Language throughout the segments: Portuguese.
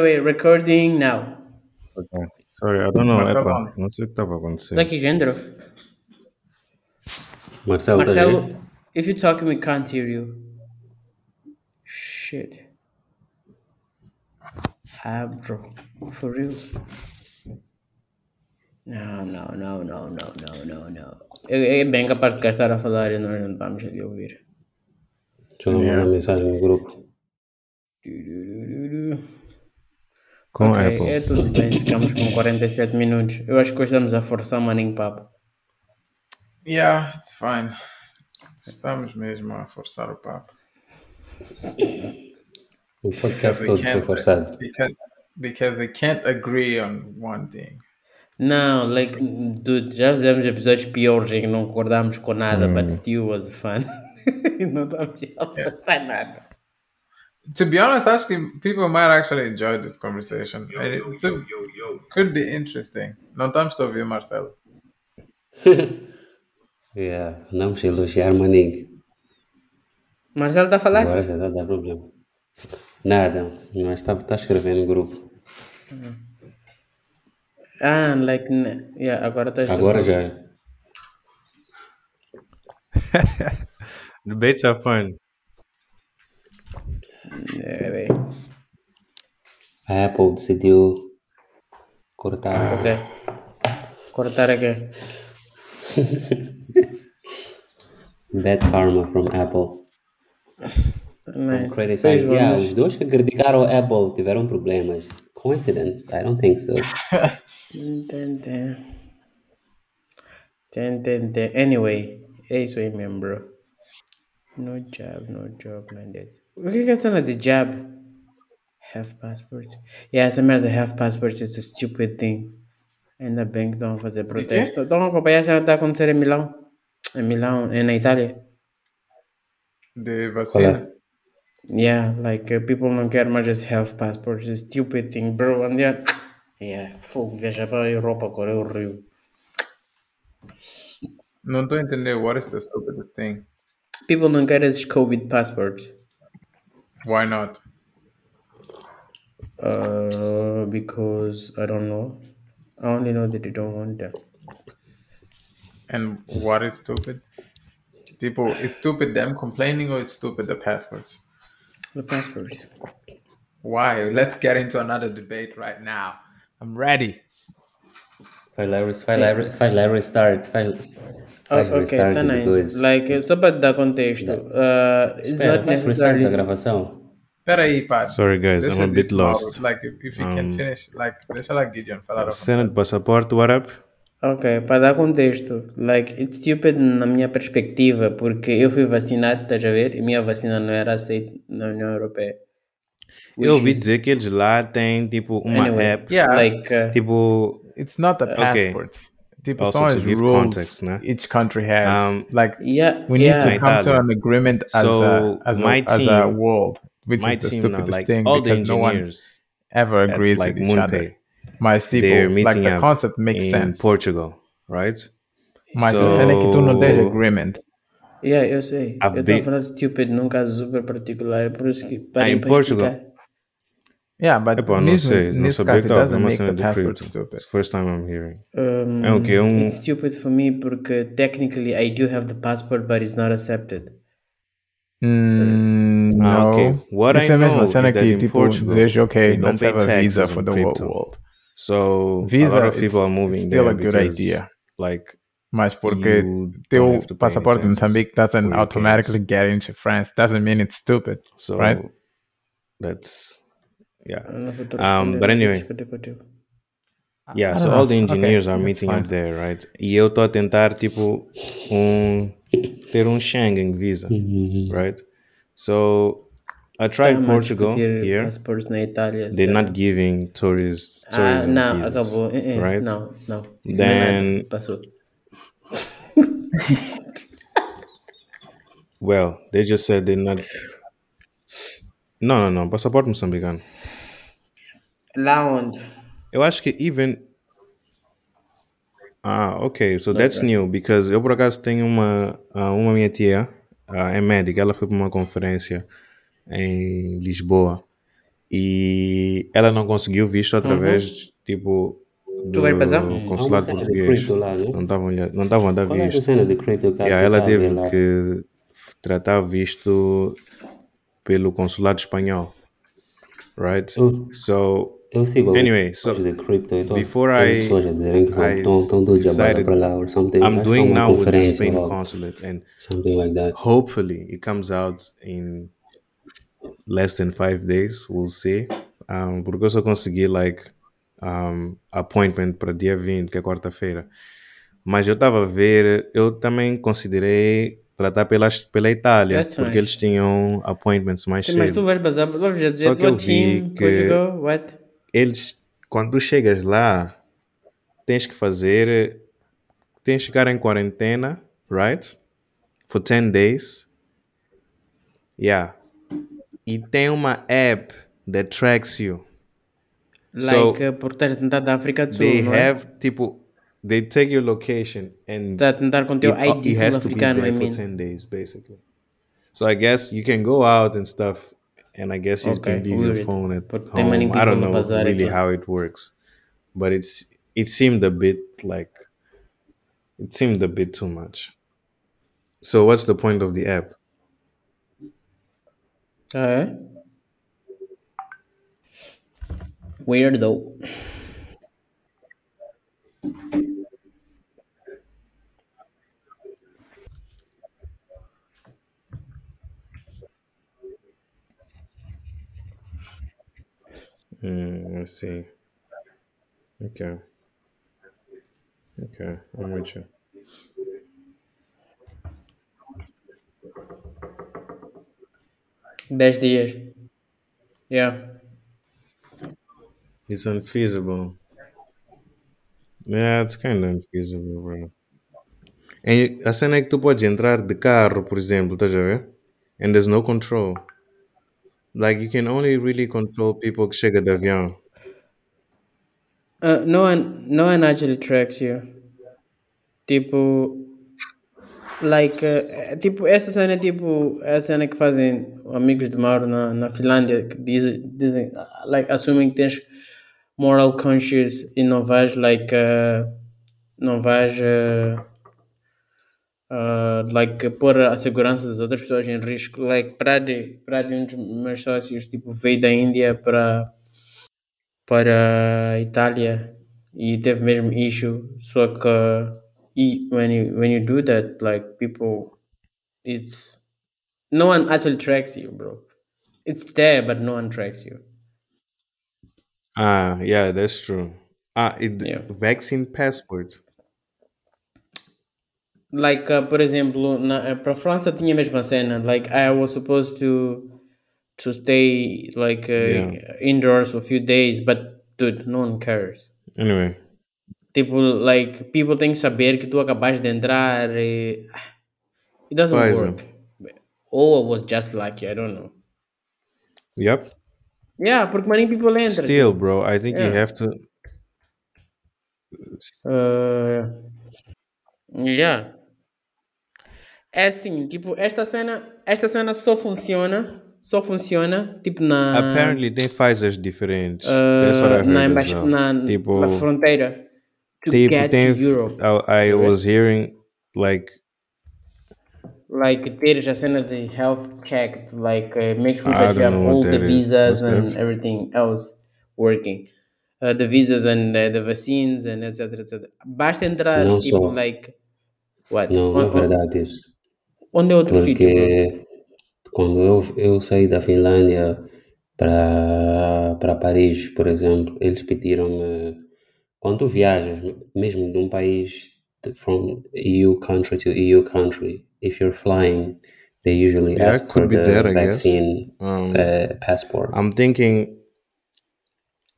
Wait, recording now. Okay. Sorry, I don't know. Marcelo Epa, Gomes. não sei o que estava acontecendo. Daqui, Gendro. Marcelo, Marcelo, ver? if you talk, we can't hear you. Shit. Ah, bro. For real? Não, não, não, não, não, não, não, não. É, é bem capaz de cá estar a falar e nós não vamos ali ouvir. Deixa eu mandar uma mensagem no grupo. Com ok, Apple. é tudo bem, ficamos com 47 minutos. Eu acho que hoje estamos a forçar o maninho papo. Yeah, it's fine. Estamos mesmo a forçar o papo. O podcast todo foi forçado. Because, because we can't agree on one thing. Não, like, dude, já fizemos episódios piores em que não concordámos com nada, but still was fun. não estamos a forçar nada. To be honest, actually, people might actually enjoy this conversation. And It's a, could be interesting. Não estamos a ouvir, Marcelo. Yeah. Andamos a elogiar maninho. Marcelo está a falar? Agora já está a dar problema. Nada. Nós está, está a escrever no grupo. Ah, like, ne- yeah, agora estás Agora já. Debates are fun. É. A Apple decidiu cortar. Ok. Cortar aqui. Bad karma from Apple. Nice. Criticize. Yeah, os dois que criticaram a Apple tiveram problemas. Coincidence? I don't think so. Anyway, é isso aí mesmo, bro. No job, no job, man. This. O que é que é a cena de job? Have passport. Yeah, essa merda de have passport is a stupid thing. Ainda bem que estão a fazer protesto. Estão a acompanhar a cena que está a acontecer em Milão. Em Milão, é na Itália. De Qual vacina. é? Yeah, like uh, people não querem mais esse health passport. It's a stupid thing, bro. And then, yeah, fogo, viajar para a Europa agora é o Rio. Não estou a entender. What is the stupidest thing? People não querem esses COVID passports. Why not? Uh, because I don't know. I only know that they don't want them. And what is stupid? People, is stupid them complaining or is stupid the passports? The passports. Why? Let's get into another debate right now. I'm ready. Faz lá, faz lá, faz lá restart. Faz, Oh, tá nice. Like, só para dar contexto. Uh, it's Espera, not necessarily. da gravação. Peraí, pá. Sorry, guys, Deixa I'm a bit lost. Like, if, if you can finish, like, deixa lá Gideon falar. a Cena de passaporte, what up? Ok, para dar contexto, like, it's stupid na minha perspectiva, porque eu fui vacinado, estás a ver? E minha vacina não era aceita na União Europeia. Eu ouvi dizer que eles lá têm tipo uma Anyway, app, Yeah. Like, uh, tipo, It's not the Okay. Passports. Also são to give rules context, né? each country has. Um, like, yeah, we need yeah. to come to an agreement as, So, a, as, my a, as a world, which my is the team now, stupidest like thing all the because no one engineers ever at agrees like with each other. Moonpay, Mas, tipo, they're like, meeting the up concept makes in sense. Portugal, right? Mas a cena é que tu não tens So- agreement. Yeah, eu sei. I've eu estou been- a falar stupid num caso super particular, por isso que parem em para Portugal? Explicar. Yeah, but Epá, não nisso, sei, não nesse sabia caso, que it estava doesn't uma make cena the do passport crypto. stupid. It's the first time I'm hearing. Um, É o quê? Um- It's stupid for me porque technically I do have the passport, but it's not accepted. Mm, Ah, no. okay. What Isso I é mesmo a know cena is that que, in tipo, Portugal, desejo, ok, they don't let's have a visa for the whole crypto. world. So Visa, a lot of people are moving still there a good because, idea. like, Mas porque you don't teu have to pay any passaporte in taxes Moçambique doesn't for your automatically case. get into France doesn't mean it's stupid, So right? that's yeah. Eu não vou te Um, but anyway. Yeah, so don't all know. the Okay, engineers are meeting fine. up there, right? E eu estou a tentar tipo um ter um Schengen visa, right? So I tried Tá, Portugal discutir here. na Itália. They're sei not giving tourists Ah, tourism não, visas, acabou. Eh, eh, right? No, não. Não Then- Passou. Well, they just said they're not. No, no, no. Passaporte moçambicano. Lá onde? Eu acho que even. Ah, ok. So that's new because eu por acaso tenho uma ah, uma minha tia, ah, é médica, ela foi para uma conferência em Lisboa e ela não conseguiu visto através, tipo, Tu do vais bazar? consulado de português. cripto lá, né? Não estavam não estavam a dar Qual é visto. de cripto que Yeah, ela tá teve lá? que tratar visto pelo consulado espanhol. Right? Eu, So, eu sigo anyway, so de cripto e tô- before I- pessoas a dizerem que I estão estão todos a decided para lá or something. I'm doing é uma now with the Spain ou consulate, and something like that. hopefully it comes out in less than five days. We'll see. Um, porque eu só consegui like um, appointment para dia 20, que é quarta-feira. Mas eu estava a ver, eu também considerei tratar pelas, pela Itália, That's porque nice. eles tinham appointments mais Sim, mas tu cedo. vais bazar, vais já dizer Só que eu vi team, que- Portugal, what? Eles, quando tu chegas lá, tens que fazer, tens que ficar em quarentena, right? For 10 days. Yeah. E tem uma app that tracks you. So, Like, uh, porque estás a tentar da África do Sul, They não é? have, tipo, they take your location and Está a tentar com teu ID sul-africano, there I for mean. 10 days, basically. So I guess you can go out and stuff, and I guess you Okay, can leave your weird. phone at But home. I don't know really aqui. how it works, but it's it seemed a bit like it seemed a bit too much. So what's the point of the app? Ah, é? Weirdo. Mm, let's see. Okay. Okay, I'm with you. Dez dias. Yeah. It's unfeasible. Yeah, it's kind of unfeasible, bro. E a cena é que tu podes entrar de carro, por exemplo, estás a ver? And there's no control. Like, you can only really control people de avião. Uh, no one, no one actually tracks you. Tipo, like, uh, tipo, essa cena tipo, é a cena que fazem amigos de Mauro na, na Finlândia, que dizem, dizem, like, assumem que tens moral conscious e não vais, like, uh, não vais, uh, uh, like, pôr a segurança das outras pessoas em risco. Like, para de, para de um dos meus sócios, tipo, veio da Índia para para a Itália e teve mesmo issue só que e when you when you do that like people it's no one actually tracks you bro it's there but no one tracks you Ah, yeah, that's true. Ah, it, Yeah. vaccine passport. Like uh, por exemplo na para a França tinha a mesma cena like I was supposed to to stay like uh, Yeah. indoors a few days but dude no one cares Anyway, Tipo, like, people têm que saber que tu acabaste de entrar e... It doesn't Pfizer. work. Or I was just lucky, I don't know. yep. Yeah, porque many people enter. Still, bro, I think you Yeah. have to. Uh, yeah. É assim, tipo, esta cena, esta cena só funciona, só funciona, tipo, na... Apparently, tem Pfizers diferentes. uh, na, as embaixa- well. na, tipo, na fronteira. To tipo, get tem. to Europe. I, I was hearing like like teres a cena de health check, like uh, make sure that you have all the visas and that? everything else working. Uh, the visas and uh, the vaccines and etc etc. Basta entrar Não tipo só. like what? Não, não é verdade isso. Onde é outro sítio? Porque quando eu, eu saí da Finlândia para para Paris, por exemplo, eles pediram-me quando tu viajas, mesmo de um país de- from EU country to EU country, if you're flying, they usually Yeah, ask could for be the that, vaccine um, uh, passport. I'm thinking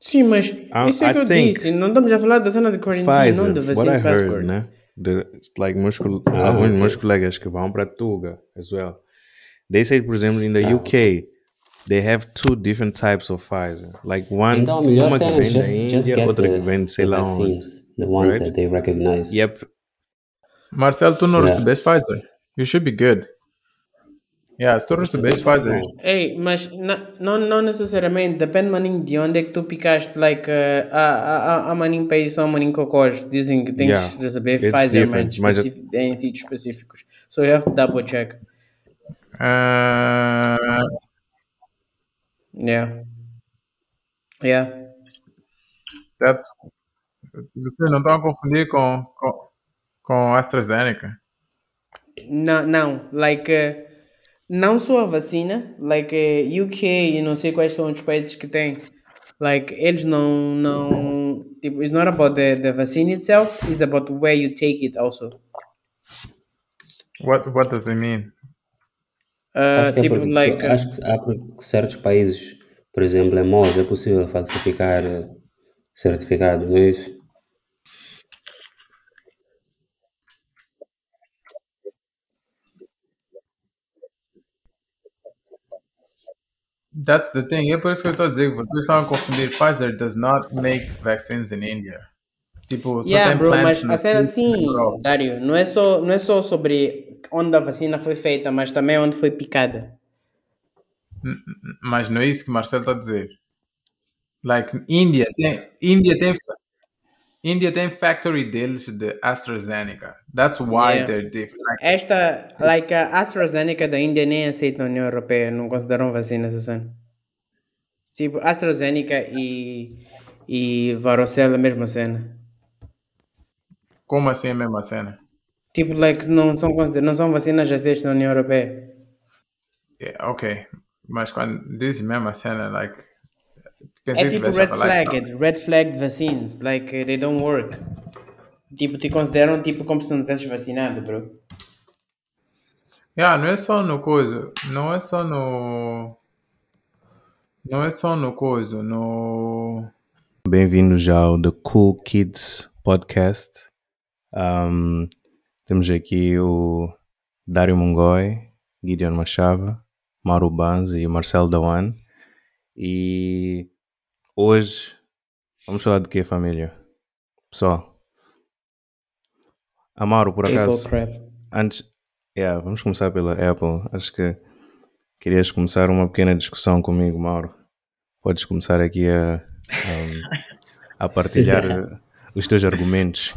Sim, mas isso é que I eu disse. Não estamos a falar da cena de quarentena, não Pfizer. I vaccine heard, passport. né? The, like meus, col- Ah, alguns ok. dos meus colegas que vão para Tuga as well. They said, por exemplo, in the Ah, UK, they have two different types of Pfizer. Like one, Então a uma que vem da just, just Índia, outra the, que vem de sei lá onde. the ones right? that they recognize. Yep. Marcel, tu não Yeah. recebeste Pfizer. You should be good. Yeah, se tu recebeste Pfizer. Ei, mas não, não necessariamente, depende maninho de onde é que tu picaste, like, uh, há, há, há maninho países são maninho cocós, dizem que tens Yeah, de receber it's Pfizer, mas, especi- em sítios específicos. So you have to double check. Uh, Yeah. Yeah. that's... Vocês não estão a confundir com, com, com AstraZeneca? Não, não, like, uh, não só a vacina, like, uh, UK e não sei quais são os países que têm, like, eles não, não, tipo, it's not about the, the vaccine itself, it's about where you take it also. What, what does it mean? Uh, Acho que, é tipo, porque, like, acho que há porque certos países, por exemplo, em MOS, é possível falsificar eh, certificados, não é isso? That's the thing. É por isso que eu estou a dizer que vocês estão a confundir. Pfizer does not make vaccines in India. Tipo, só yeah, tem bro, mas a cena sim. Dário, não é, só, não é só sobre onde a vacina foi feita, mas também onde foi picada. Mas não é isso que Marcelo está a dizer. Like, Índia tem, Índia tem, Índia tem factory deles de AstraZeneca. That's why Yeah. they're different. Like, Esta, like, a AstraZeneca da Índia nem aceita na União Europeia, não consideram vacinas assim. Tipo, AstraZeneca e, e varicela, a mesma cena. como assim a mesma cena? Tipo, like, não são, consider- não são vacinas aceitas na União Europeia. Yeah, ok. Mas quando diz mesma cena, like. É Pensei que tipo red flagged, red flagged vaccines, like, they don't work. Tipo, te consideram tipo como se não tivesses vacinado, bro. Yeah, não é só no coisa. Não é só no. Não é só no coisa. No. Bem-vindos ao The Cool Kids Podcast. Um, temos aqui o Dário Mongói, Gideon Machava, Mauro Banz e Marcelo Dawan. E hoje vamos falar de quê, família? Pessoal, Amaro, por acaso, antes, yeah, vamos começar pela Apple. Acho que querias começar uma pequena discussão comigo, Mauro. Podes começar aqui a, um, a partilhar eh, os teus argumentos.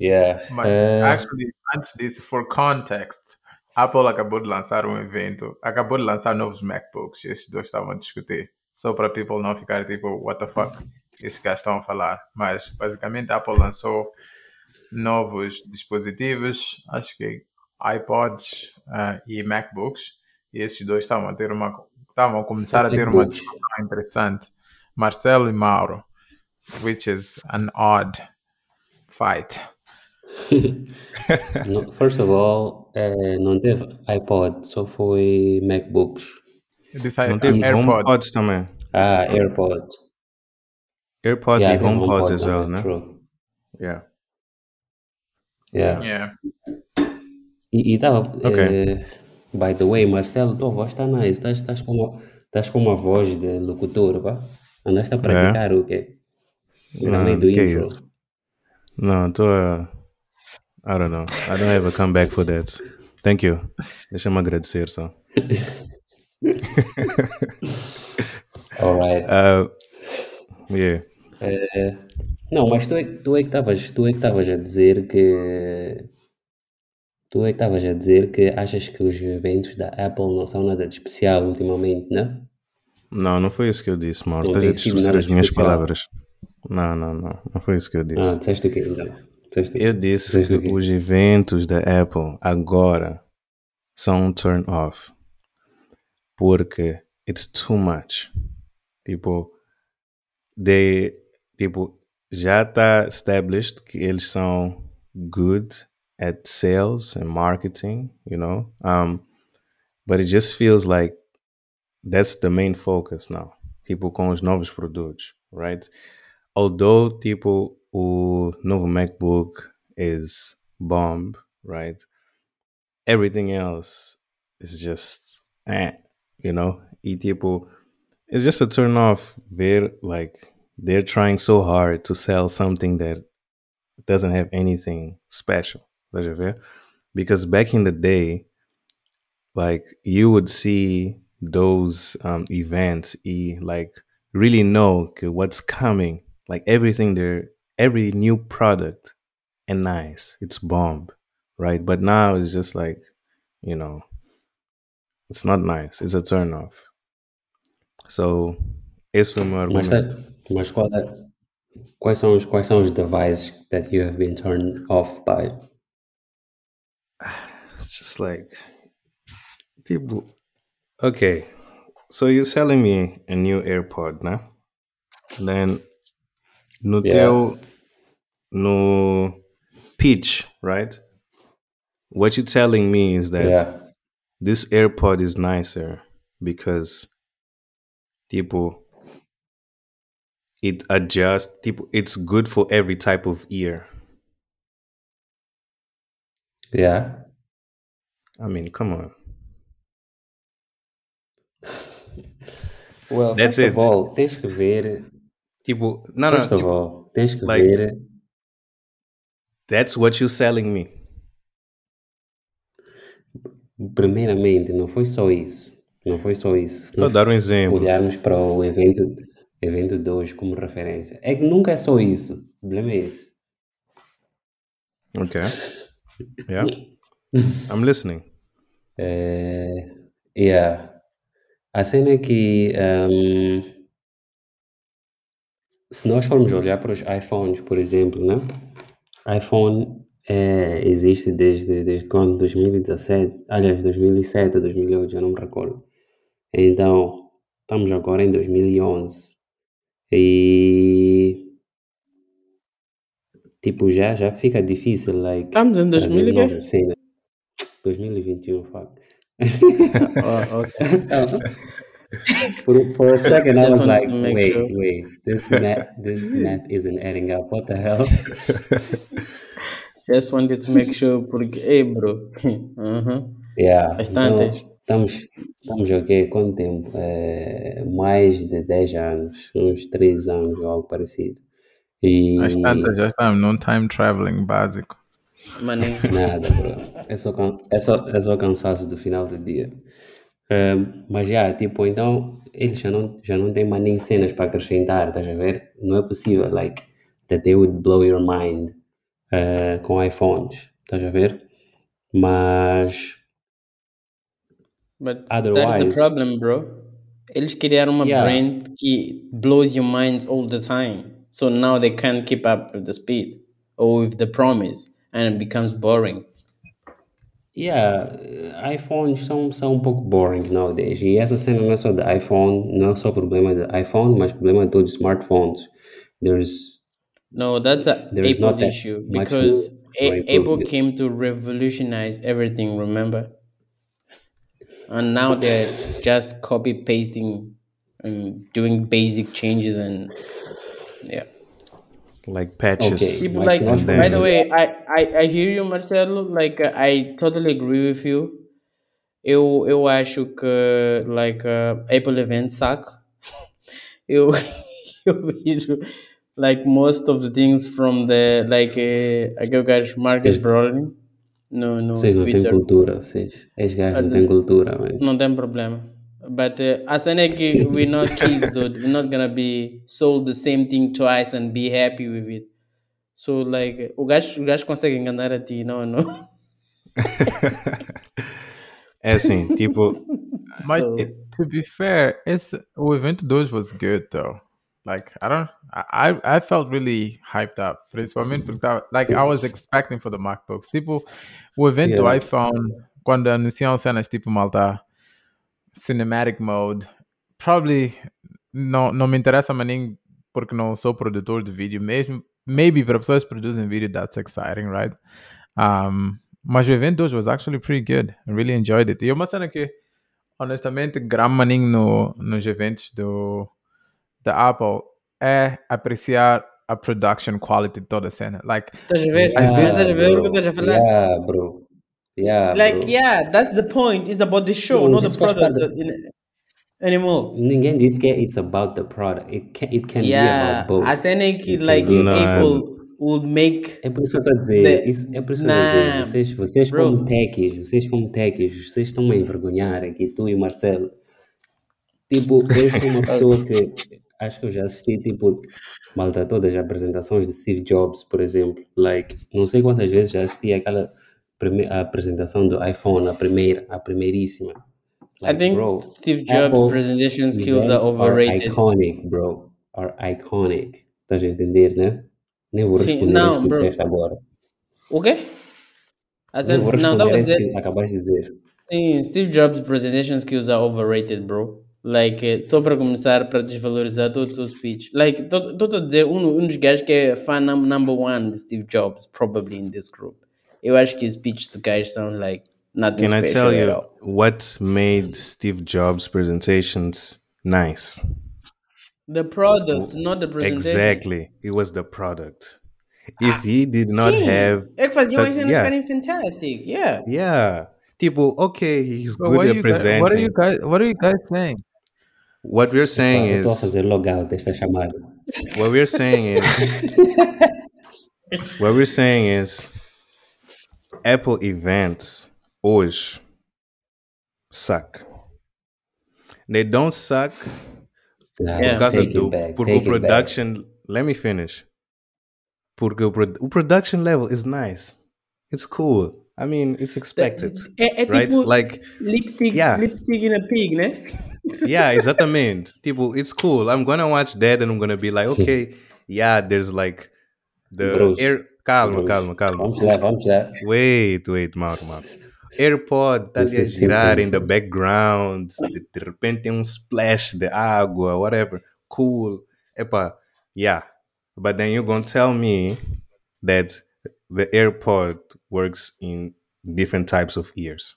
Yeah. Mas, Eh, actually, antes disso, for context, Apple acabou de lançar um evento, acabou de lançar novos MacBooks, esses dois estavam a discutir. Só para people não ficar tipo, what the fuck, esses gajos estão a falar. Mas, basicamente, a Apple lançou novos dispositivos, acho que iPods ah, e MacBooks, e esses dois estavam a ter uma, estavam a começar a ter uma discussão interessante. Marcelo e Mauro, which is an odd fight. no- first of all, eh, não teve iPod, só foi MacBooks. This I, Não teve AirPods. HomePods também. Ah, AirPod. AirPods Yeah, e HomePods HomePod as well, também, né? true. Yeah. Yeah. Yeah. E estava. Ok. by the way, Marcelo, tua voz está nice. Estás estás com, uma, estás com uma voz de locutor, pá. Andaste a praticar o quê? Não, meio do que intro. isso? Não, estou a... I don't know. I don't have a comeback for that. Thank you. Deixa-me agradecer só. Alright. Uh, yeah. Não, mas tu é, tu é que estavas tu é que estavas a dizer que. Tu é que estavas a dizer que achas que os eventos da Apple não são nada de especial ultimamente, né? Não, não foi isso que eu disse, Mauro. Não Estás a distorcer as minhas especial. palavras. Não, não, não. Não foi isso que eu Ah, disse. disseste o quê então? Eu disse que os eventos da Apple agora são um turn off. Porque it's too much. Tipo, they, tipo já está established que eles são good at sales and marketing, you know? Um, but it just feels like that's the main focus now. Tipo, com os novos produtos, right? Although, tipo, o novo MacBook is bomb, right? Everything else is just, eh, you know? E, tipo, it's just a turn off ver, like, they're trying so hard to sell something that doesn't have anything special. Because back in the day, like you would see those um, events, e like really know what's coming, like everything there, every new product, and nice, it's bomb, right? But now it's just like, you know, it's not nice. It's a turn off. So esse foi o meu argumento. mas qual é- quais, são os, quais são os devices that you have been turned off by? It's just like, tipo, okay. So you're selling me a new AirPod, né? Then no Yeah. teu no pitch, right? What you're telling me is that Yeah. this AirPod is nicer because tipo it adjusts tipo it's good for every type of ear. Yeah. I mean, come on. Well, That's first it. of all, tens que ver. Tipo, no, First of tipo, all, tens que like- ver. that's what you're selling me. Primeiramente, não foi só isso. Não foi só isso. Nós dar um exemplo. olharmos para o evento, evento de hoje como referência, é que nunca é só isso. O problema é esse. Okay. Yeah. I'm listening. É, yeah. A cena é que ehm, se nós formos olhar para os iPhones, por exemplo, né? iPhone é, existe desde, desde quando? 2017? Aliás, 2007 ou 2008, já não me recordo. Então, estamos agora em 2011. E... Tipo, já, já fica difícil, like... Estamos em 2000 e trazer quê? novas cenas. 2021, fuck. Oh, okay. for, for a second, I Just was like, wait, sure. wait, this math, this math isn't adding up. What the hell? Just wanted to make sure porque, hey bro, uhum. Yeah. Bastantes. Então, estamos, estamos aqui, quanto tempo? É, mais de 10 anos, uns 3 anos ou algo parecido. E Às tantas já estamos num time traveling básico. maninho. nada, bro. É só, é só, é só cansaço do final do dia. Mas já, tipo, então eles já não, já não têm mais nem cenas para acrescentar, estás a ver? Não é possível, like, that they would blow your mind uh, com iPhones, estás a ver? Mas, But that's the Otherwise- problem, bro. Eles criaram uma Yeah. brand que blows your minds all the time. So now they can't keep up with the speed or with the promise and it becomes boring. Yeah, iPhones são, são um pouco boring nowadays. E essa cena não é só de iPhone, não é só problema de iPhone, mas problema de todos os smartphones. There's No, that's a There is Apple not that issue much because room A- Apple improvement. came to revolutionize everything, remember? And now they're just copy pasting and doing basic changes and yeah. Like patches. Okay. Mas like nós by the way, I, I, I hear you, Marcelo. Like uh, I totally agree with you. Eu, eu acho que like uh, Apple events suck. eu, eu vejo like most of the things from the like uh, aquele gajo Marcus Brolin no, no Vocês não têm Twitter. cultura, vocês. Esses gajos não têm cultura, man. Não tem problema. But uh, a cena we're not kids, though. We're not gonna be sold the same thing twice and be happy with it. So, like, o gajo, consegue enganar a ti, não, não. É assim, tipo, Mas, So- to be fair, esse, o evento de hoje was good, though. Like, I don't, I, I I felt really hyped up. Principalmente porque, tava- like, I was expecting for the MacBooks. Tipo, o evento do Yeah. iPhone, quando anunciam cenas tipo, malta, cinematic mode, probably não, não me interessa mais nem porque não sou produtor de vídeo mesmo. Maybe para pessoas que produzem vídeo, that's exciting, right? Um, mas o evento hoje was actually pretty good. I really enjoyed it. E é uma cena que, honestamente, grande maninho no, nos eventos do, da Apple é apreciar a production quality de toda a cena. Like, Estás a ver? Às Mas vezes- estás a ver o que estás a falar? Yeah, bro. Yeah, Like, bro. yeah, that's the point. It's about the show, No, not the product in- anymore. Ninguém disse que it's about the product. It can, it can be Yeah, about both. a cena é que, like, be Não. Apple, would make É por isso que eu estou a dizer, The- isso, é por isso que eu estou a dizer, vocês, vocês bro. como techies, vocês como techies, vocês estão a envergonhar aqui, tu e o Marcelo. Tipo, eu sou uma pessoa que acho que eu já assisti, tipo, malta todas as apresentações de Steve Jobs, por exemplo. Like, não sei quantas vezes já assisti aquela a apresentação do iPhone, a primeira, a primeiríssima. I think bro, Steve Jobs' Apple presentation skills are overrated. iconic, bro. Are iconic. Estás a entender, né? Nem vou Sim, responder não, isso que bro. disseste agora. O quê? Nem vou Não, responder a isso dizer. que acabaste de dizer. Sim, Steve Jobs' presentation skills are overrated, bro. Like, eh, só para começar, para desvalorizar todo o teu speech. Like, estou a dizer, um, um dos gajos que é fan num- number one de Steve Jobs, probably in this group. Eu acho que os speeches do gajo são, like, nothing Can I tell you what made Steve Jobs' presentations nice? The product, not the presentation. Exactly. It was the product. If ah, he did not Sim, have é que faziam such- as cenas yeah. fantastic, yeah. Yeah. Tipo, okay, he's But good what, are at you guys, presenting. what are you guys? What are you guys saying? What we're saying Eu is fazer logout desta chamada. what we're saying is what we're saying is Apple events hoje suck. They don't suck Não, Yeah. por causa do back, porque o it back. production. Let me finish. Porque o, pro- o production level is nice. It's cool. I mean, it's expected, É, é right? tipo Like, lipstick, Yeah. lipstick in a pig, né? yeah, exatamente. tipo, it's cool. I'm gonna watch that and I'm gonna be like, okay, yeah, there's like the Bros. air. Calma, calma, calma. Vamos lá, vamos lá. Wait, wait, Mauro, Mauro. AirPod tá ali a girar in the background. De, de repente tem um splash de água, whatever. Cool. Epa, yeah. But then you're gonna tell me that the AirPod works in different types of ears.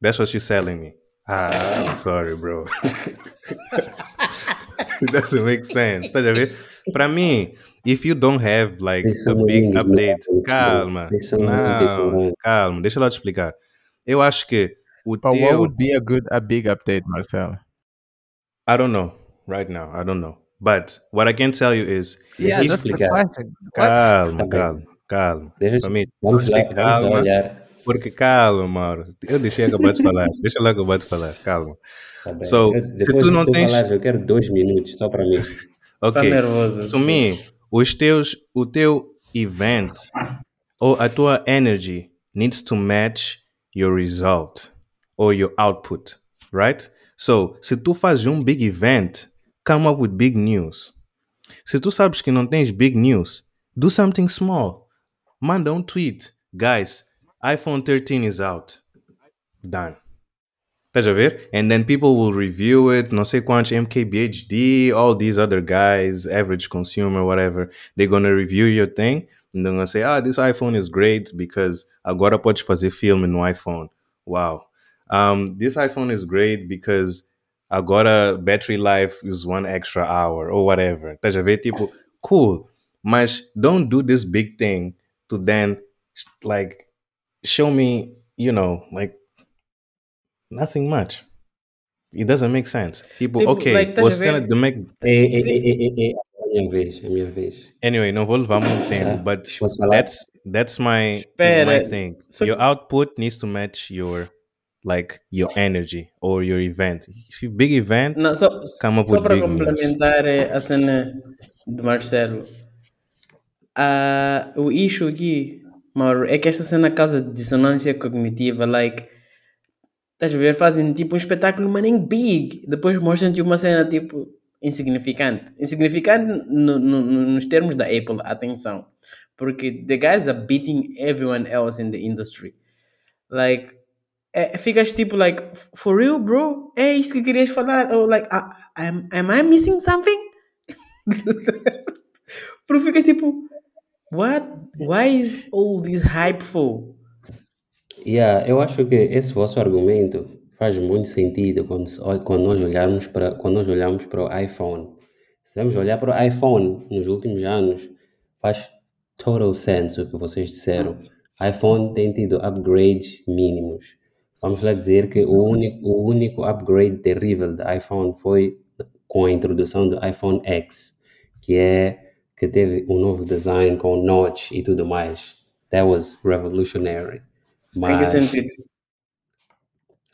That's what you're selling me. Ah, I'm sorry, bro. it doesn't make sense. Tá a ver? Pra mim, if you don't have like a big muito update, calma. Não, ignorantes. calma, deixa eu lá te explicar. Eu acho que o But what teu. would be a good, a big update, Marcelo? I don't know right now. I don't know. But what I can tell you is. Yeah, if-. What? Calma, bem. calma, calma. Deixa, Família, vamos lá, vamos lá calma. olhar. Porque calma, Mauro. Eu deixei acabar de falar. Deixa eu lá acabar de falar. Calma. Tá. So, Eu- se tu não tu tens- falares, eu quero dois minutos só para mim. Tá Ok. nervoso. To me, os teus, o teu event ou a tua energy needs to match your result or your output, right? So, se tu fazes um big event, come up with big news. Se tu sabes que não tens big news, do something small. Manda um tweet. Guys, iPhone 13 is out. Done. Estás a ver? And then people will review it, não sei quantos, MKBHD, all these other guys, average consumer, whatever. They're gonna review your thing and they're gonna say, ah, this iPhone is great because agora podes fazer filme no iPhone. Wow. Um, this iPhone is great because agora battery life is one extra hour or whatever. Estás a ver? Tipo, cool. Mas don't do this big thing to then, like, show me, you know, like, nothing much. It doesn't make sense. Tipo, Tipo, ok, like, estás o a ver? cena de Mac... É, é, é, é, é, é a minha vez, é a minha vez. Anyway, não vou levar muito tempo, but that's that's my Espera, my thing. só Your output needs to match your like your energy or your event. If you big event, Não, só, come up só with big news. complementar eh, a cena do Marcelo. Ah, o issue aqui, Mauro, é que esta cena causa dissonância cognitiva. Like, estás a ver? Fazem tipo um espetáculo, mas nem big. Depois mostram-te uma cena tipo insignificante. Insignificante no- no- no- nos termos da Apple, atenção. Porque the guys are beating everyone else in the industry. Like, é, ficas tipo, like, "F- for real, bro? É isso que querias falar? Ou, like, "Ah, am, am I missing something? Porque fica tipo, what? Why is all this hype for? Yeah, eu acho que esse vosso argumento faz muito sentido quando, quando nós olharmos para quando nós olhamos para o iPhone. Se vamos olhar para o iPhone nos últimos anos, faz total sense o que vocês disseram. iPhone tem tido upgrades mínimos. Vamos lá dizer que o único, o único upgrade terrível do iPhone foi com a introdução do iPhone X, que é que teve um novo design com notch e tudo mais. That was revolutionary. Em que Mas, sentido?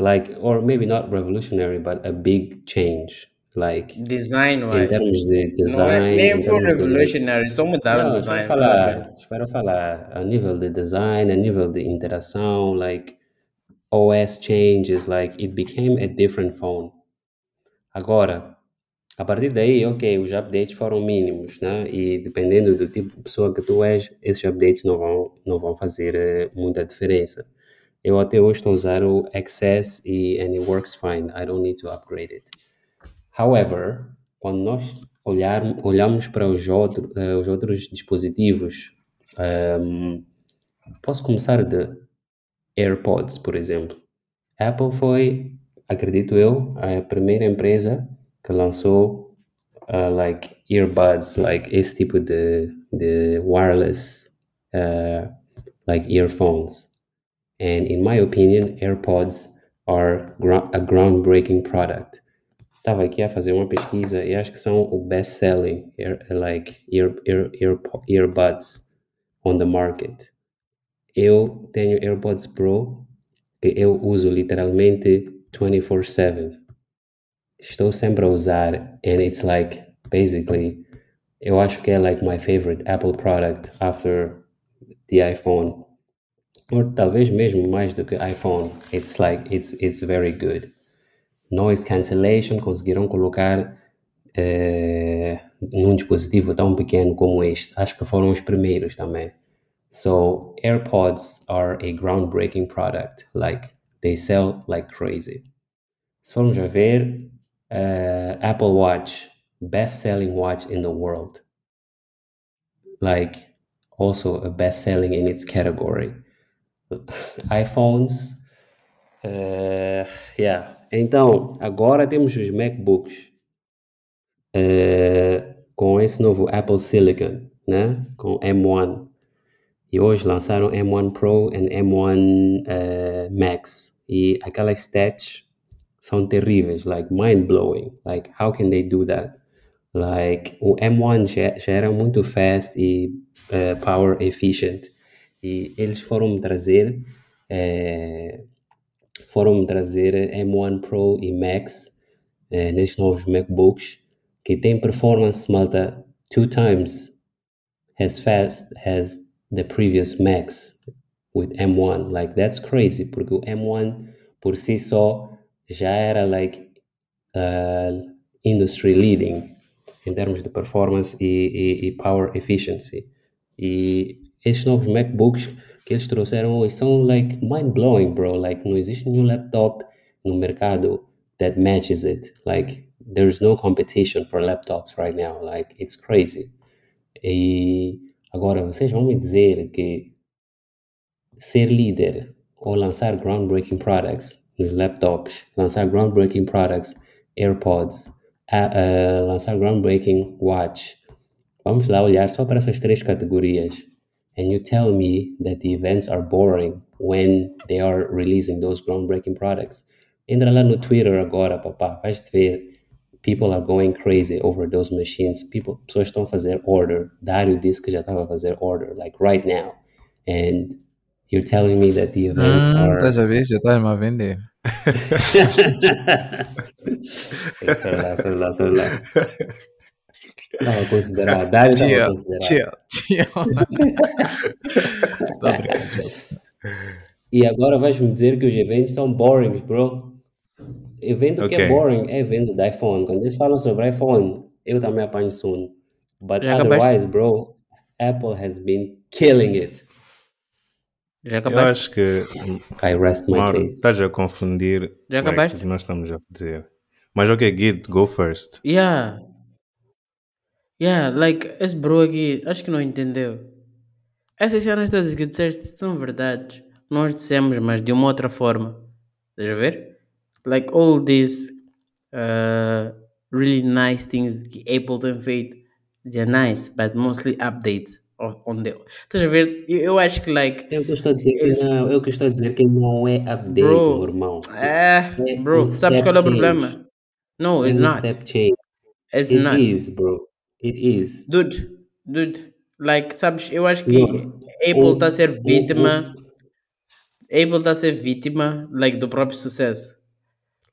like, or maybe not revolutionary, but a big change. Like, Design em wise. termos de Não design, é, em nem foi termos de revolutionary, só mudaram o Não, design. falar, espera falar. A nível de design, a nível de interação, like OS changes, like it became a different phone. Agora, a partir daí, ok, os updates foram mínimos, né? E dependendo do tipo de pessoa que tu és, esses updates não vão, não vão fazer eh, muita diferença. Eu até hoje estou a usar o XS e and it works fine. I don't need to upgrade it. However, quando nós olhar, olhamos para os, outro, eh, os outros dispositivos, ehm, posso começar de AirPods, por exemplo. Apple foi, acredito eu, a primeira empresa que lançou uh, like earbuds, like esse tipo de, de wireless, uh, like earphones. And in my opinion, AirPods are a groundbreaking product. Estava aqui a fazer uma pesquisa e acho que são o best-selling ear, like ear, ear, ear, earbuds on the market. Eu tenho AirPods Pro que eu uso literalmente 24/7. Estou sempre a usar and it's like basically eu acho que é like my favorite Apple product after the iPhone. Ou talvez mesmo mais do que iPhone. It's like it's it's very good. Noise cancellation conseguiram colocar eh, num dispositivo tão pequeno como este. Acho que foram os primeiros também. So AirPods are a groundbreaking product. Like they sell like crazy. Se formos a ver, uh, Apple Watch, best-selling watch in the world. Like also a best-selling in its category. iPhones, uh, yeah. Então agora temos os MacBooks uh, com esse novo Apple Silicon, né? Com M1. E hoje lançaram M1 Pro e M1 uh, Max. E aquelas stats são terríveis, like mind blowing. Like, how can they do that? Like, o M1 já, já era muito fast e uh, power efficient. E eles foram trazer, eh, foram trazer M1 Pro e Max eh, nestes novos MacBooks que tem performance, malta, two times as fast as the previous Max with M1. Like that's crazy porque o M1 por si só já era like uh, industry leading em termos de performance e, e, e power efficiency. E estes novos MacBooks que eles trouxeram hoje são like mind blowing, bro. Like não existe nenhum laptop no mercado that matches it. Like there's no competition for laptops right now. Like it's crazy. E agora vocês vão me dizer que ser líder ou lançar groundbreaking products nos laptops, lançar groundbreaking products, AirPods, a- eh, lançar groundbreaking watch. Vamos lá olhar só para essas três categorias. And you tell me that the events are boring when they are releasing those groundbreaking products. Entra lá no Twitter agora, papá, vais ver. People are going crazy over those machines. People, pessoas estão a fazer order. Dário disse que já estava a fazer order, like right now. And you're telling me that the events Hum, are. Estás a ver? Já estás-me a vender. Sei lá, sei lá, sei lá. Estava a considerar. Dário estava a considerar. chill, chill. Tô brincando. E agora vais-me dizer que os eventos são boring, bro. Evento que é boring é evento da iPhone. Quando eles falam sobre iPhone, eu também apanho sono. But acabaste? otherwise, bro, Apple has been killing it. Já Eu acabaste? acho que, I rest my Mauro, case. estás a confundir Já like, acabaste? o que nós estamos a dizer. Mas ok, Guido, go first. Yeah. Yeah, like, esse bro aqui, acho que não entendeu. Essas cenas todas que disseste são verdades. Nós dissemos, mas de uma outra forma. Estás a ver? Like, all these uh, really nice things que Apple tem feito, they're nice, but mostly updates of, on the... Estás a ver? Eu, eu acho que, like, Eu que estou a dizer que não, eu que estou a dizer que não é update, Bro, meu irmão. é, É bro, um sabes qual é o problema? No, É it's not. step change. It's It not. is, bro. It is. Dude, Dude, like, sabes, eu acho que Não. Apple O- está a ser o- vítima. Apple está a ser vítima, like, do próprio sucesso.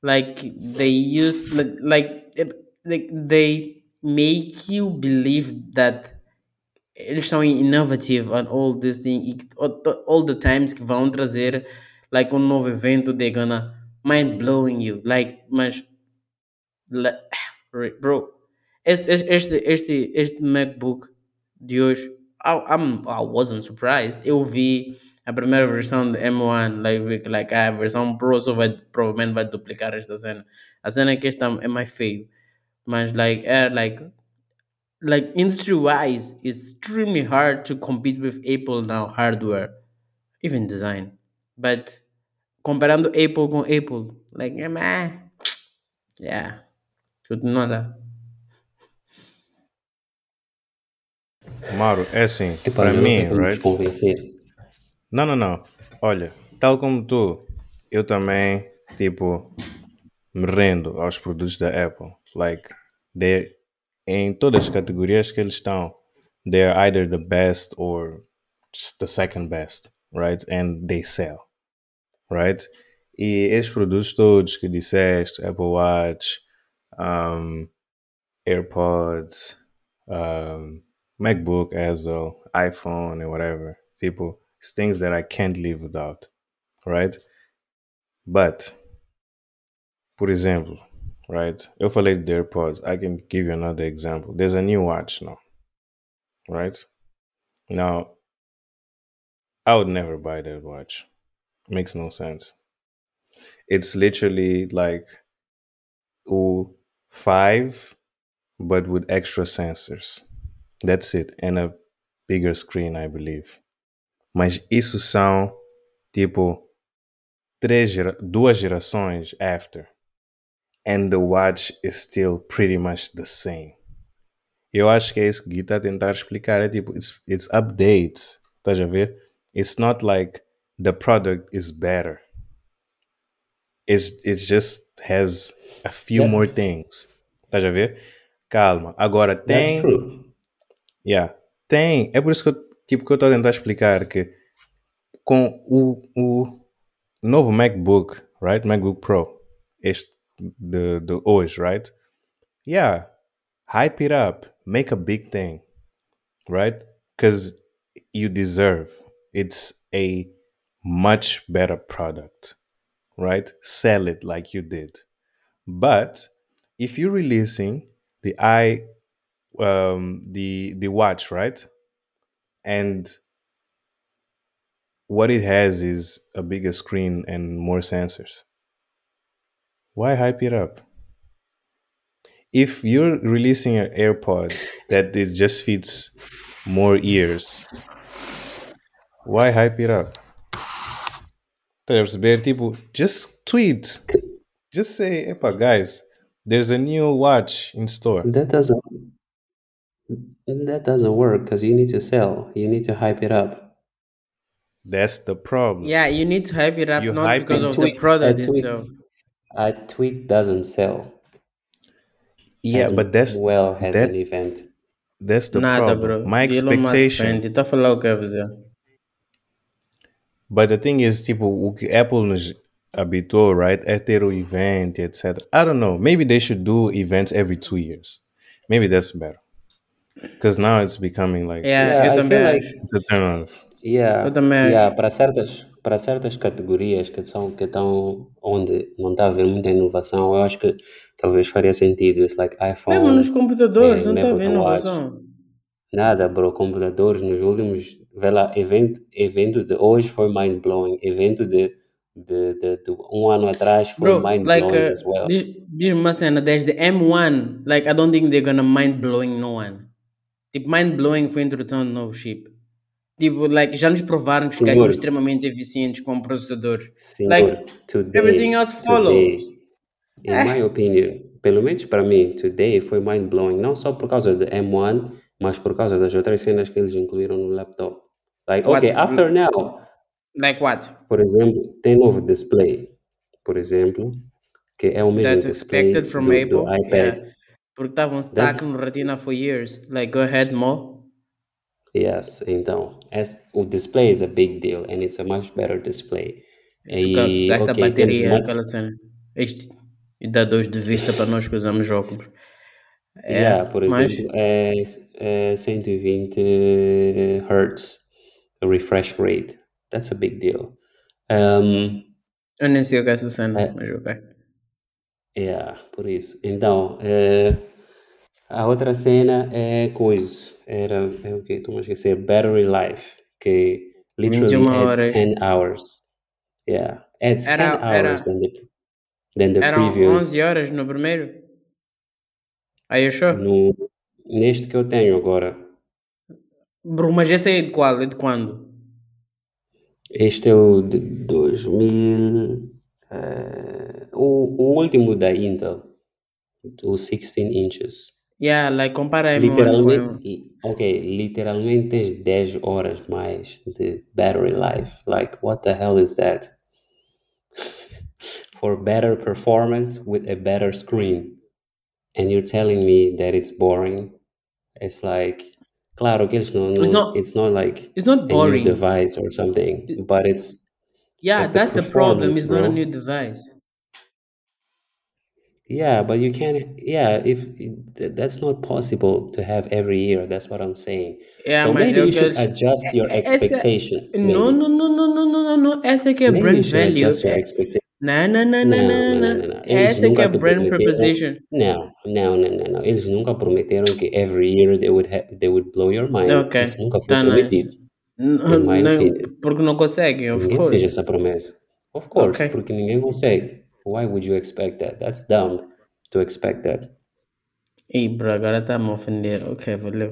Like, they used, like, like, they make you believe that eles são innovative on all this thing, all, the times que vão trazer, like, um novo evento, they're gonna mind blowing you. Like, mas Le- Bro, este, este, este, este, MacBook de hoje, I, I'm, I wasn't surprised. Eu vi a primeira versão do M1, like, like, a versão Pro só vai, provavelmente vai duplicar esta cena. A cena é que este é mais feio. Mas, like, é, like, like industry-wise, it's extremely hard to compete with Apple now, hardware, even design. But, comparando Apple com Apple, like, meh. Yeah. Continua lá. Mauro, é assim, Epá, para mim, right? Não, não, não. Olha, tal como tu, eu também, tipo, me rendo aos produtos da Apple. Like, they, em todas as categorias que eles estão, they're either the best or just the second best, right? And they sell, right? E esses produtos todos que disseste, Apple Watch, um, AirPods, um, MacBook as well, iPhone and whatever. Tipo, it's things that I can't live without, right? But, por exemplo, right? Falei de AirPods. I can give you another example. There's a new watch now, right? Now, I would never buy that watch. Makes no sense. It's literally like ooh, five, but with extra sensors. That's it. And a bigger screen, I believe. Mas isso são, tipo, três gera duas gerações after. And the watch is still pretty much the same. Eu acho que é isso que Gui está a tentar explicar. É tipo, it's, it's updates. Estás a ver? It's not like the product is better. It's, it just has a few That- more things. Estás a ver? Calma. Agora That's tem. true. Yeah. Tem. É por isso que eu, tipo, que eu estou a tentar explicar que com o, o novo MacBook, right? MacBook Pro, este de, the hoje, right? Yeah. Hype it up. Make a big thing, right? Because you deserve. It's a much better product, right? Sell it like you did. But if you're releasing the i um the the watch, right? And what it has is a bigger screen and more sensors. Why hype it up? If you're releasing an AirPod that it just fits more ears, why hype it up? There's a perceber? Tipo, just tweet. Just say, epa, guys, there's a new watch in store. That doesn't that doesn't work because you need to sell. You need to hype it up. That's the problem. Yeah, you need to hype it up You not because it. of the product itself. A tweet doesn't sell. Yeah, as but that's well as that- an event. that's the Nada, problem. bro. My Elon expectation. vende. Tá a falar o que é fazer. But the thing is, tipo, o que Apple nos habituou, right, é ter o event, etc. I don't know. Maybe they should do events every two years. Maybe that's better. Because now it's becoming like Yeah, Yeah, I feel like acho. it's a turn off. Yeah, yeah, para certas para certas categorias que são que estão onde não está a haver muita inovação, eu acho que talvez faria sentido. It's like iPhone, Mesmo nos computadores, eh, não está a ver Apple Watch. inovação. Nada, bro. Computadores nos últimos, vê lá, evento, evento de hoje foi mind blowing. Evento de, de, de, de um ano atrás foi Bro, mind like, blowing uh, as well. diz- diz-me uma cena, desde M1, like, I don't think they're gonna mind blowing no one. Tipo, mind blowing foi a introdução de novo chip. Tipo, like, já nos provaram que os gajos são extremamente eficientes com processadores. Senhor, like, today, everything else follows. today, in my opinion, pelo menos para mim, today foi mind blowing. Não só por causa de M1, mas por causa das outras cenas que eles incluíram no laptop. Like, What? okay, after now, Like what? por exemplo, tem novo display, por exemplo, que é o mesmo That's display expected from do, Apple. do iPad. Yeah. Porque estavam stuck That's- no Retina for years. Like, go ahead, Mo. Yes, então, as, o display is a big deal and it's a much better display. Isso E, ga- gasta ok, temos bateria, max, aquela cena. Isto, e dá dores de vista para nós que usamos óculos. É, yeah, por mas exemplo, é, é 120 Hz refresh rate. That's a big deal. Um, eu nem sei o que é essa cena, É. mas ok. Yeah, por isso. Então, eh, a outra cena é coisa. Era, é o que? Estou a esquecer. Battery life. Que literally 21 adds horas. 10 hours. Yeah. Adds 10 Era- era- hours than the, than the Eram previous. 11 horas no primeiro? Are you sure? No, neste que eu tenho agora. Bro, mas esse aí é de qual? É de quando? Este é o de 2000. eh, o, o último da Intel. O 16 inches. Yeah, like, compara aí, mano, com... Literalmente, li- ok, literalmente tens 10 horas mais de battery life. Like, what the hell is that? For better performance with a better screen. And you're telling me that it's boring? It's like, claro que eles não, It's not- it's not like It's not a new boring. device or something, but it's, Yeah, that's the problem. It's not a new device. Yeah, but you can't, yeah, if th- that's not possible to have every year, that's what I'm saying. Yeah, so maybe you should adjust your expectations. No, maybe. no, no, no, no, no, no, no. É que é Maybe brand you should value. adjust your É- expectations. Não, não, não, não, Não, não, não, não. não, não. Eles é nunca te brand prometeram. proposition. Não, não, não, não, não. Eles nunca prometeram que every year they would ha- they would blow your mind. Ok, Isso nunca foi tá nice. prometido. Não, In my não, opinion. porque não conseguem, of Ninguém fez course. essa promessa. Of course, Ok. porque ninguém consegue. Why would you expect that? That's dumb to expect that. Ih, bro, agora tá me a ofender. Ok, valeu.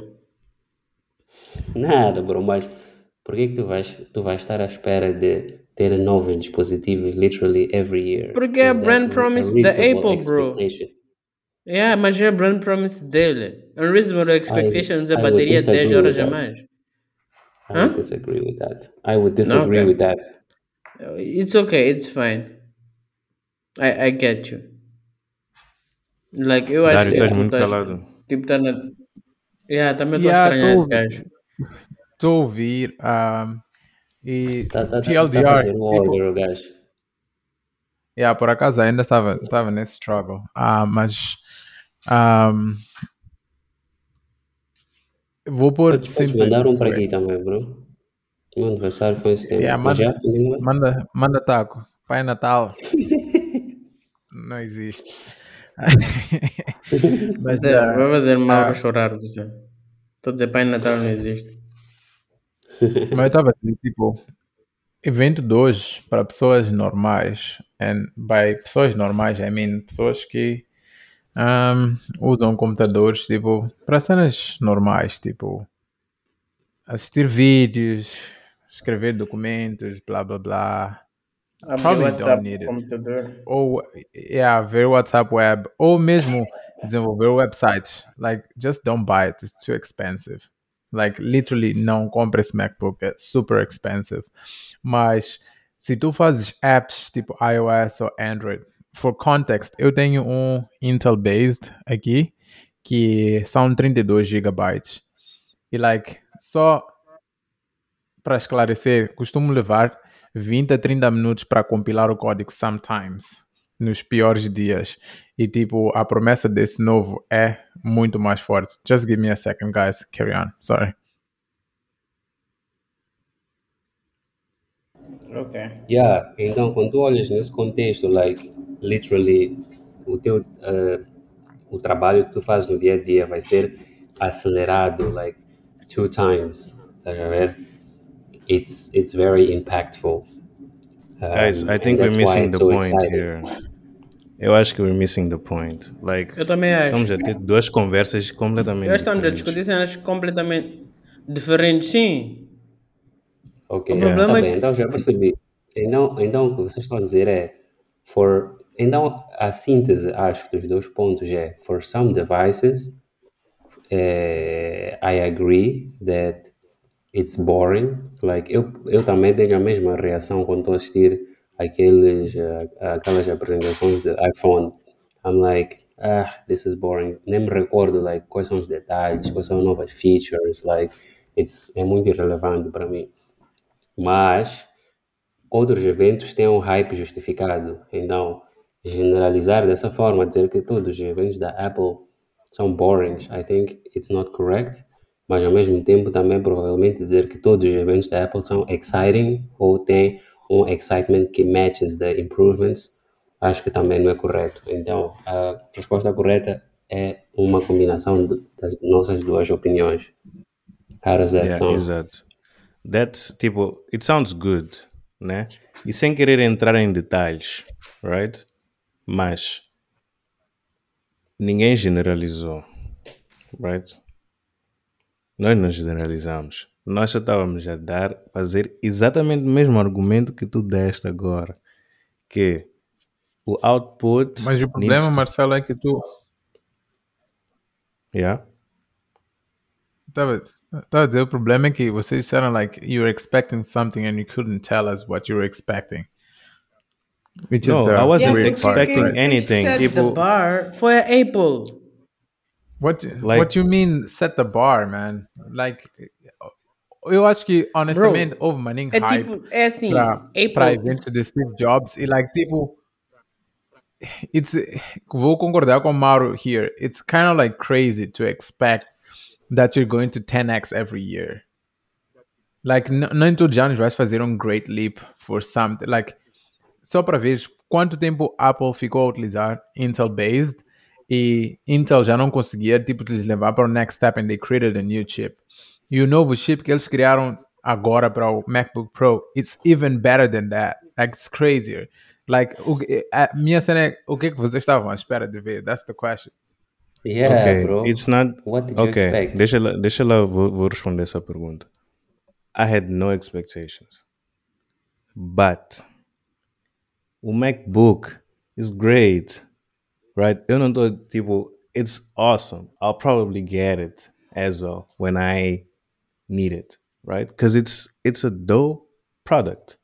Nada, bro, mas por que que tu vais, tu vais estar à espera de ter novos dispositivos literally every year? Porque Is that brand promise da reasonable Apple, bro. expectation? Yeah, mas é brand promise dele. Unreasonable expectations I é would bateria 10 disagree horas with a that. mais. I would disagree with that. I would disagree Okay. with that. It's okay, it's fine. I, I get you. Like, eu acho Dário, que estás tu muito calado. Tipo, tá na. Yeah, também estou a Yeah, estranhar esse gajo. Estou a ouvir. um, e Tá, tá, tá, tá TLDR, fazendo tipo, o gajo. yeah, por acaso ainda estava, estava nesse struggle. Ah, mas um, vou pôr Podes, podes simples mandar um para aqui também, bro. Meu aniversário foi. Yeah, Mas manda, já, manda, manda taco. Pai Natal. Não existe. Mas É, ah, vai fazer mal ah, chorar você. Estou a dizer, Pai Natal não existe. Mas eu estava a dizer, tipo, evento 2 para pessoas normais. And by pessoas normais, I mean pessoas que um, usam computadores, tipo, para cenas normais, tipo, assistir vídeos, escrever documentos, blá blá blá. Abrir Probably WhatsApp don't need it. Ou, yeah, ver WhatsApp web, ou mesmo desenvolver websites. Like, just don't buy it, it's too expensive. Like, literally, não compre esse MacBook, é super expensive. Mas, se tu fazes apps tipo iOS ou Android, for context, eu tenho um Intel-based aqui, que são 32 GB. E, like, só para esclarecer, costumo levar 20 a 30 minutos para compilar o código sometimes, nos piores dias. E tipo, a promessa desse novo é muito mais forte. Just give me a second, guys. Carry on. Sorry. Ok. Yeah, então quando tu olhas nesse contexto, like, literally, o teu, eh, o trabalho que tu fazes no dia a dia vai ser acelerado, like, two times, estás a ver? It's, it's very impactful. Guys, Um, I think we're missing the so point exciting. here. Eu acho que we're missing the point. Like, Eu também acho. estamos a ter duas conversas completamente Eu estamos a diferentes. discutir cenas completamente diferentes, sim. Ok, O tá problema é bem, que- então já percebi. Então, então o que vocês estão a dizer é, for, então a síntese, acho, dos dois pontos é, for some devices, eh, I agree that it's boring. Like, eu, eu também tenho a mesma reação quando estou a assistir aqueles, eh, aquelas apresentações de iPhone. I'm like, ah, this is boring. Nem me recordo, like, quais são os detalhes, quais são as novas features, like, it's, é muito irrelevante para mim. Mas outros eventos têm um hype justificado. Então, generalizar dessa forma, dizer que todos os eventos da Apple são boring, I think it's not correct. Mas ao mesmo tempo também provavelmente dizer que todos os eventos da Apple são exciting ou têm um excitement que matches the improvements, acho que também não é correto. Então, a resposta correta é uma combinação de- das nossas duas opiniões. How does that Yeah, sound? exato. That's tipo, it sounds good, né? E sem querer entrar em detalhes, right? Mas ninguém generalizou, right? Nós não generalizamos. Nós só estávamos a dar, fazer exatamente o mesmo argumento que tu deste agora, que o output Mas o problema, to- Marcelo, é que tu yeah, Tava, tava a dizer, o problema é que vocês disseram like you were expecting something and you couldn't tell us what you were expecting. Which No, is the I wasn't weird part, expecting right? anything, Set tipo- the bar foi a Apple. What Like- what you mean set the bar, man? Like eu acho que honestamente houve maninho É hype tipo, é assim, para para Apple. eventos de Steve Jobs e like tipo it's vou concordar com o Mauro here. It's kind of like crazy to expect that you're going to 10x every year. Like n- nem todos os anos vais fazer um great leap for something. Like só para ver quanto tempo Apple ficou a utilizar Intel based e Intel já não conseguia tipo lhes levar para o next step and they created a new chip. E o novo chip que eles criaram agora para o MacBook Pro, it's even better than that. Like it's crazier. Like o, que- a minha cena é o que que vocês estavam à espera de ver? That's the question. Yeah, okay, bro. it's not What did you okay. expect? Deixa lá, deixa lá, vou, vou responder essa pergunta. I had no expectations, but o MacBook is great, right? Eu não tô tipo, it's awesome. I'll probably get it as well when I need it, right? Because it's it's a dope product.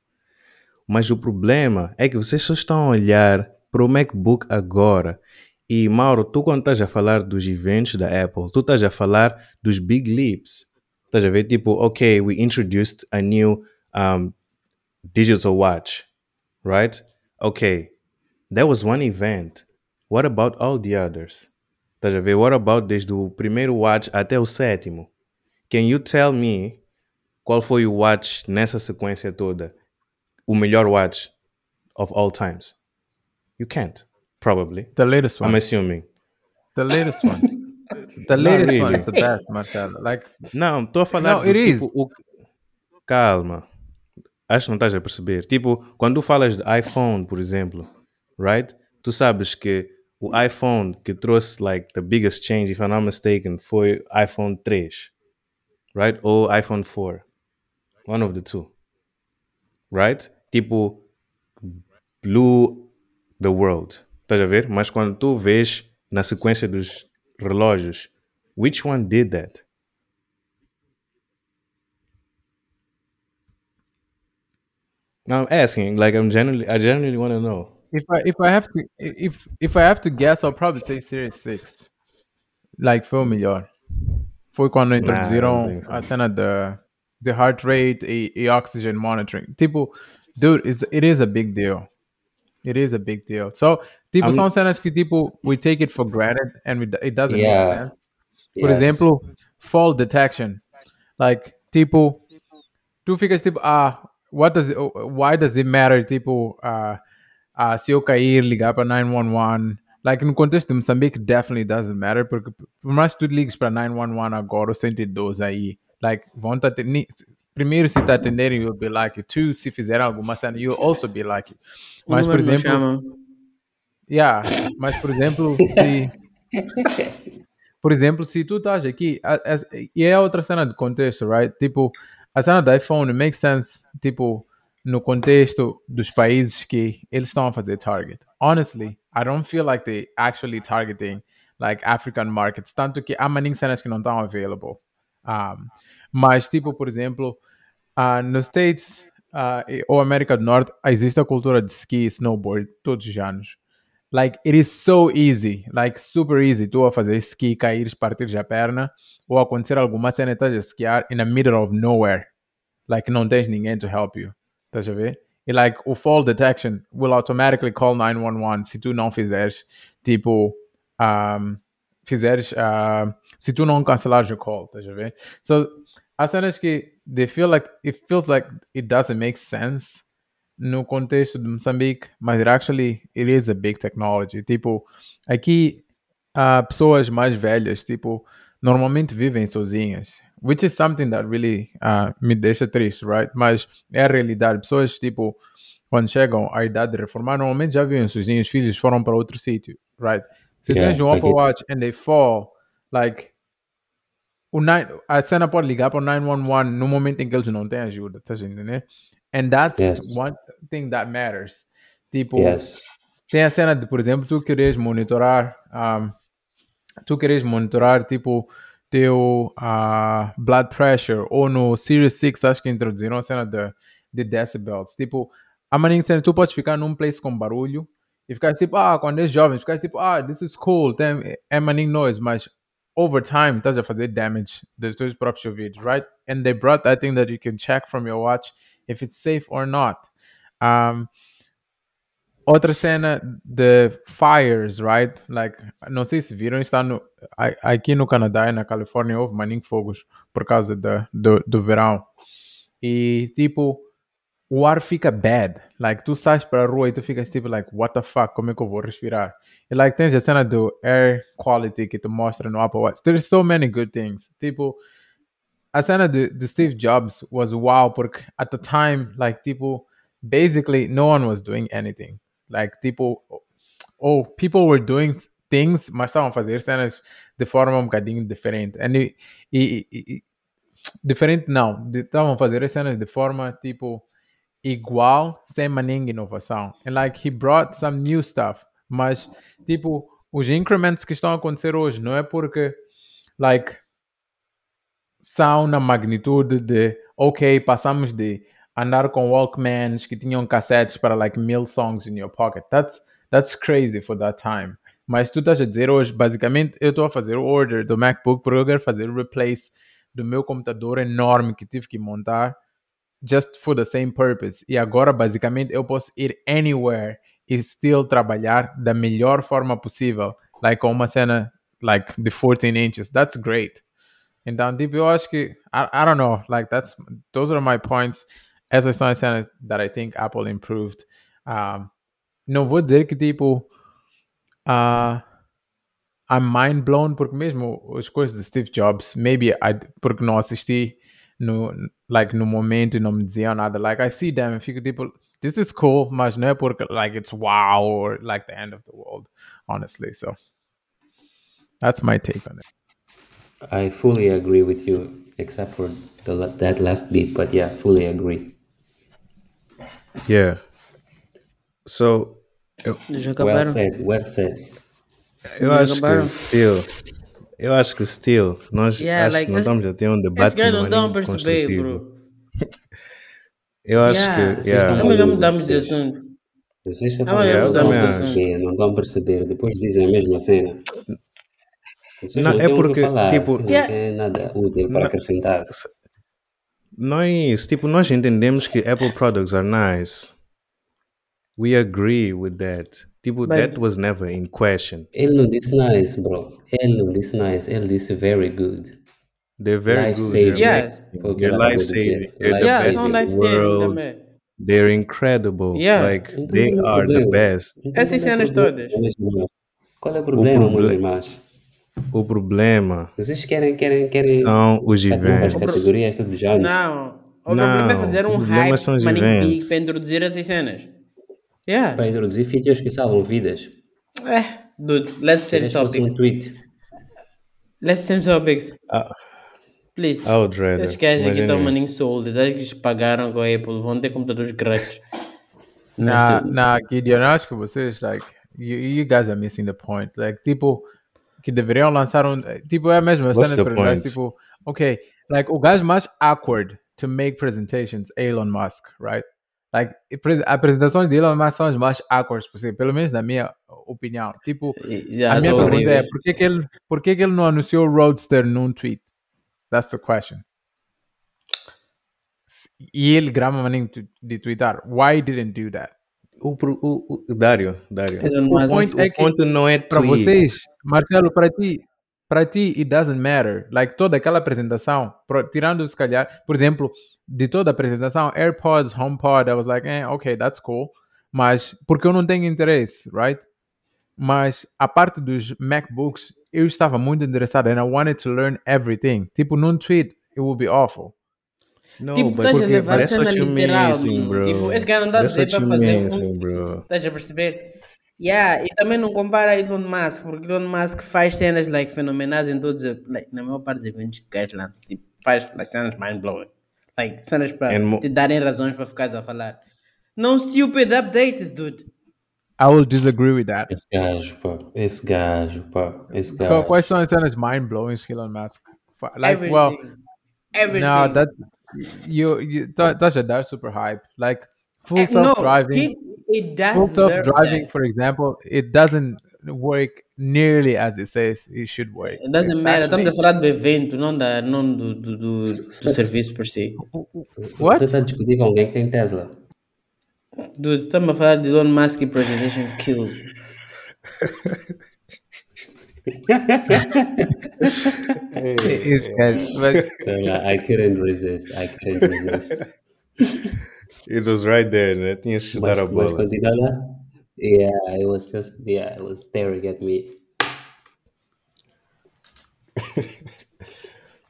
Mas o problema é que vocês só estão a olhar para o MacBook agora. E Mauro, tu quando estás a falar dos eventos da Apple, tu estás a falar dos big leaps. Estás a ver tipo, ok, we introduced a new um, digital watch, right? Okay, that was one event. What about all the others? Estás a ver? What about desde o primeiro watch até o sétimo? Can you tell me qual foi o watch nessa sequência toda? O melhor watch of all times? You can't, probably. The latest one. I'm assuming. the latest one. The latest one really. is the best, Marcelo. Like Não, estou a falar No, do it tipo, is. o- Calma. Acho que não estás a perceber. Tipo, quando tu falas de iPhone, por exemplo, right? Tu sabes que o iPhone que trouxe like the biggest change, if I'm not mistaken, foi iPhone 3, right? Ou iPhone 4. One of the two. Right? Tipo, blew the world. Estás a ver? Mas quando tu vês na sequência dos relógios, which one did that? No, I'm asking. Like, I'm genuinely, I genuinely want to know. If I if I have to if if I have to guess, I'll probably say Series 6. Like foi o melhor. Foi quando introduziram a cena da the heart rate e, e oxygen monitoring. Tipo, dude, it's, it is a big deal. It is a big deal. So, tipo, I'm- são cenas que tipo we take it for granted and we, it doesn't Yeah. make sense. Por Yes. exemplo, fall detection. Like, tipo, tu ficas tipo, ah, what does it, why does it matter, tipo, ah, ah, se eu cair, ligar para 911. Like, no contexto de Moçambique, definitely doesn't matter, porque por mais que tu ligues para 911 agora, ou 112 aí, like, vão te atender, primeiro se te atenderem, you'll be like, two, se fizerem alguma cena, you'll also be like. Mas, por exemplo. Yeah, mas por exemplo, se por exemplo, se tu estás aqui, e é outra cena de contexto, right? Tipo, a cena do iPhone makes sense, tipo, no contexto dos países que eles estão a fazer target. Honestly, I don't feel like they actually targeting like African markets, tanto que há maninhas cenas que não estão available. Um, mas, tipo, por exemplo, ah, nos States e- ou América do Norte, existe a cultura de ski e snowboard todos os anos. like it is so easy, like super easy tu a fazer ski, cair, partir a perna ou acontecer alguma cena estás a esquiar in the middle of nowhere. Like não tens ninguém to help you. Estás a ver? E like o fall detection will automatically call 911 se tu não fizeres tipo um, fizeres uh, se tu não cancelares o call, estás a ver? So há cenas que they feel like it feels like it doesn't make sense no contexto de Moçambique, mas it actually it is a big technology. Tipo, aqui há pessoas mais velhas, tipo, normalmente vivem sozinhas, which is something that really uh, me deixa triste, right? Mas é a realidade. Pessoas, tipo, quando chegam à idade de reformar, normalmente já vivem sozinhos, filhos foram para outro sítio, right? Se Yeah, tens um Apple Watch and they fall, like, o nine, a cena pode ligar para o 911 no momento em que eles não têm ajuda, tá entendendo? And that's Yes. one thing that matters. Tipo, Yes. tem a cena de, por exemplo, tu queres monitorar, um, tu queres monitorar, tipo, teu uh, blood pressure, ou no Series 6, acho que introduziram a cena de, de decibels. Tipo, a maneira cena, tu podes ficar num place com barulho e ficar tipo, ah, quando és jovem, ficar tipo, ah, this is cool, tem emanating noise, mas over time estás a fazer damage dos teus próprios ouvidos, right? And they brought that thing that you can check from your watch if it's safe or not. Um, outra cena de fires, right? Like, não sei se viram, está no, aqui no Canadá e na Califórnia houve maninho fogos por causa da- do, do verão. E tipo, o ar fica bad. Like, tu sais para a rua e tu ficas tipo, like, what the fuck, como é que eu vou respirar? E like, tens a cena do air quality que tu mostra no Apple Watch. There's so many good things. Tipo, a cena de, de Steve Jobs was wow, porque at the time, like, tipo, basically no one was doing anything. Like, tipo, oh, people were doing things, mas estavam a fazer cenas de forma um bocadinho diferente. And e, e- e- diferente não, estavam a fazer as cenas de forma, tipo, igual, sem maninha inovação. And like, he brought some new stuff, mas, tipo, os increments que estão a acontecer hoje, não é porque, like, são na magnitude de, ok, passamos de andar com Walkmans que tinham cassetes para like mil songs in your pocket. That's, that's crazy for that time. Mas tu estás a dizer hoje, basicamente, eu estou a fazer o order do MacBook porque eu quero fazer o replace do meu computador enorme que tive que montar just for the same purpose. E agora, basicamente, eu posso ir anywhere e still trabalhar da melhor forma possível. Like com uma cena like de 14 inches. That's great. Então, tipo, eu acho que, I, I don't know, like, that's, those are my points. Essas são as cenas that I think Apple improved. Um, não vou dizer que, tipo, uh, I'm mind blown, porque mesmo as coisas de Steve Jobs, maybe I, porque não assisti no, like, no momento não me diziam nada, like, I see them fico, tipo, this is cool, mas não é porque, like, it's wow or, like, the end of the world, honestly, so. That's my take on it. I fully agree with you, except for the that last bit. But yeah, fully agree. Yeah. So, eu, Já Well said. Well said. eu Já acho acabaram? que still. Eu acho que still. Nós, Yeah, acho like, que nós esse- estamos a ter um debate gajos não no estão a maneiro perceber, construtivo. bro. Eu acho Yeah. que. Yeah. É melhor mudarmos de assunto. Vocês estão Ah, não estão a perceber, não estão a perceber. Depois dizem a mesma cena. Vocês Não, não, é porque, falar, tipo- não Yeah. têm nada útil para Não. acrescentar. Nós, tipo, nós entendemos que Apple products are nice. We agree with that. Tipo, But- that was never in question. Ele não disse nice, bro. Ele não disse nice, ele disse very good. They're very Life good. saving. They're, Yes. Foi o they're life de dizer. saving. They're the Yeah, best in life the saving world. também. They're incredible. Yeah. Like, Então, they qual é o are the best. Então, Essas qual é o cenas todas. Qual é o problema, meus irmãos? O problema Vocês querem, querem, querem são os eventos. categorias todos os anos? Não. O Não, problema é fazer um hype eventos. big para introduzir essas cenas. Yeah. Para introduzir features que salvam vidas. Eh, dude, let's change topics. um tweet. Let's change topics. Ah, Please. I would rather. Esses gajos Mas aqui estão maninho sold. Desde que eles pagaram com a Apple, vão ter computadores grátis. Na, Nossa. na Gideon, eu acho que vocês, like, you, you guys are missing the point. Like, tipo, que deveriam lançar um. Tipo, é a mesma What's cena para point? tipo, ok, like, o gajo mais awkward to make presentations, Elon Musk, right? Like, pre- apresentações de Elon Musk são as mais awkward possível, pelo menos na minha opinião. Tipo, Já a minha pergunta é, por que, que, ele, por que, que ele não anunciou o Roadster num tweet? That's the question. E ele grama maninho de- twittar. Why didn't do that? O, o, o, Dário, Dário. O Musk. point O é que ponto não é para vocês, Marcelo, para ti, para ti it doesn't matter. Like toda aquela apresentação, pro- tirando se calhar, por exemplo, de toda a apresentação, AirPods, HomePod, I was like, eh, okay, that's cool. Mas porque eu não tenho interesse, right? Mas a parte dos MacBooks, eu estava muito interessado and I wanted to learn everything. Tipo, num tweet, it would be awful. No, Tipo, estás a levar that's cena literal, missing, bro. Tipo, esse cara não dá That's direito what a you fazer missing, um... bro. Estás a perceber? Yeah, e também não compara Elon Musk, porque Elon Musk faz cenas like, fenomenais em todos, os- like, na maior parte dos eventos que gajo lança, tipo, faz like, cenas mind-blowing. Like, cenas para te darem razões para ficares a falar. Não stupid updates, dude. I will disagree with that. Esse gajo, pá. Esse gajo, pá. Esse Qu- gajo. Quais são as cenas mind-blowing que Elon Musk? Like, Everything. well, Everything. No, that you you that, that's a that's super hype. Like full Eh, self driving, he, he does full self driving, that. for example, it doesn't work nearly as it says it should work. It doesn't It's matter, actually- estamos a falar do evento, não, da, não do, do, do, do S- serviço por si. What? Você está a discutir com alguém que tem Tesla. Dude, estamos a falar de Elon Musk e presentation skills. It's guys, but Cara, I couldn't resist. I couldn't resist. It was right there, né? Tinha que chutar Mas, a mas bola. continua lá. Yeah, it was just, yeah, it was staring at me.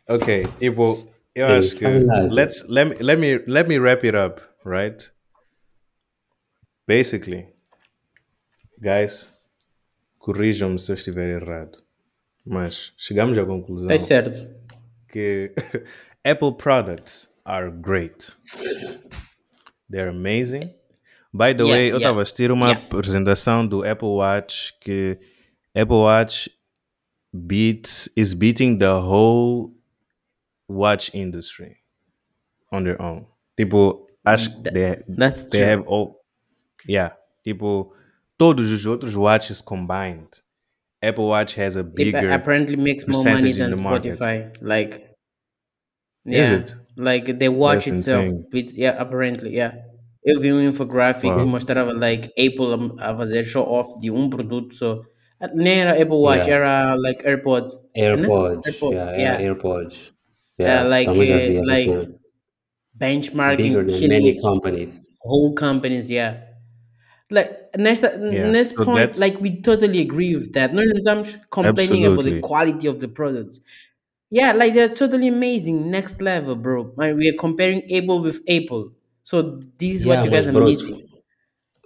Okay, it will. Hey, acho que fala lá, let's let me let me let me wrap it up, right? Basically, guys, corrijam-me se eu estiver errado, mas chegamos à conclusão É certo. que Apple products are great. They're amazing. By the Yeah, way, eu yeah, estava a assistir uma yeah. apresentação do Apple Watch que Apple Watch beats is beating the whole watch industry on their own. Tipo, acho que they, That's they true. have all yeah, tipo todos os outros watches combined. Apple Watch has a It bigger apparently makes more money than the market. Spotify. Like, Is yeah, it? Like the watch That's itself. insane. It's, yeah, apparently, yeah. Eu vi um infographic Wow. que mostrava like Apple a a fazer show off de um produto só. Nem era Apple Watch, Yeah. era like AirPods. AirPods. AirPod, yeah, yeah. yeah, AirPods. Yeah, Yeah, like, uh, like cena. Bigger Benchmarking, than many companies. whole companies, yeah. Like next Yeah, nesse so point, like we totally agree with that. no não estamos complaining about the quality of the products. Yeah, like they're totally amazing, next level, bro. Like, we are comparing Apple with Apple. So this is what you guys are bro, missing.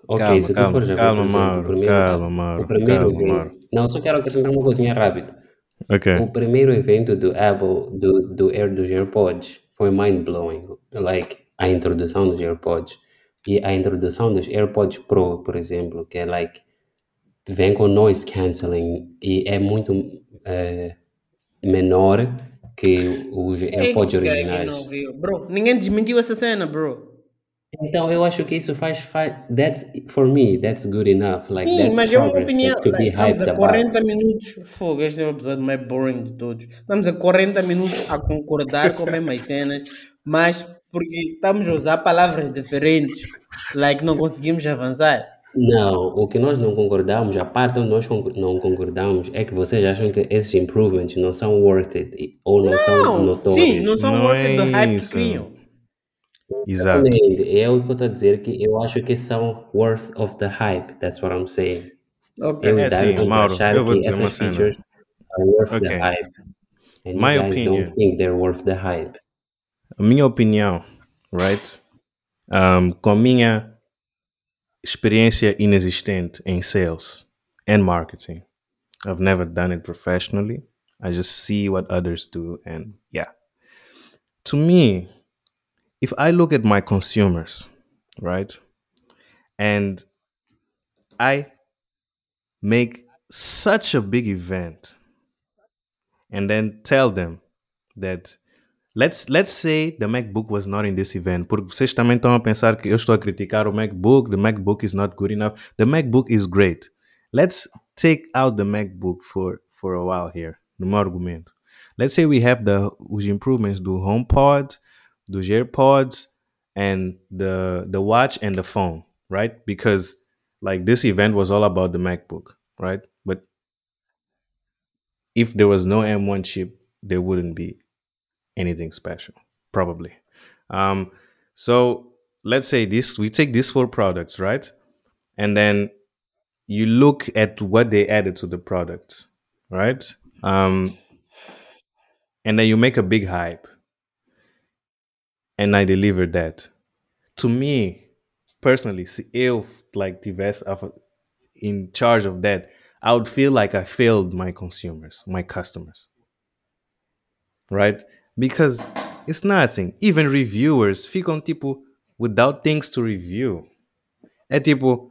Ok, Calma, se tu calma, fores a ver, calma, por exemplo, Mauro, o primeiro, calma, Mauro, o primeiro calma, evento... Mauro. Não, só quero acrescentar uma coisinha rápido. Okay. O primeiro evento do Apple, do, do Air dos AirPods, foi mind-blowing. Like, a introdução dos AirPods. E a introdução dos AirPods Pro, por exemplo, que é like, vem com noise cancelling e é muito eh, menor que os AirPods originais. Bro, ninguém desmentiu essa cena, bro. Então eu acho que isso faz, faz that's for me that's good enough like Sim, that's mas é uma opinião. like, estamos a about 40 minutos. Fogo, este é o episódio mais boring de todos. Estamos a 40 minutos a concordar com as mesmas cenas, mas porque estamos a usar palavras diferentes, like não conseguimos avançar. não o que nós não concordamos a parte onde nós não concordamos é que vocês acham que esses improvements não são worth it ou não, são Não, notórios sim, não são Não worth it do é hype que isso. criam. Exato. Exatamente, é o que eu estou a dizer que eu acho que são worth of the hype that's what I'm saying Ok. eu É sim, Mauro, achar eu vou que dizer uma essas cena. features are worth the Ok. hype and My you guys opinion. don't think they're worth the hype minha opinião, right? Um, com a minha experiência inexistente em sales and marketing, I've never done it professionally. I just see what others do, and yeah. To me, if I look at my consumers, right, and I make such a big event and then tell them that let's let's say the MacBook was not in this event. Porque vocês também estão a pensar que eu estou a criticar o MacBook, the MacBook is not good enough. The MacBook is great. Let's take out the MacBook for for a while here. No meu argumento. Let's say we have the os improvements do HomePod, dos AirPods, and the the watch and the phone, right? Because like this event was all about the MacBook, right? But if there was no M1 chip, there wouldn't be anything special, probably. Um, so let's say this we take these four products, right? And then you look at what they added to the products, right? Um, and then you make a big hype. And I delivered that. To me, personally, eu like tivesse a- in charge of that, I would feel like I failed my consumers, my customers. Right? Because it's nothing. Even reviewers ficam tipo without things to review. É tipo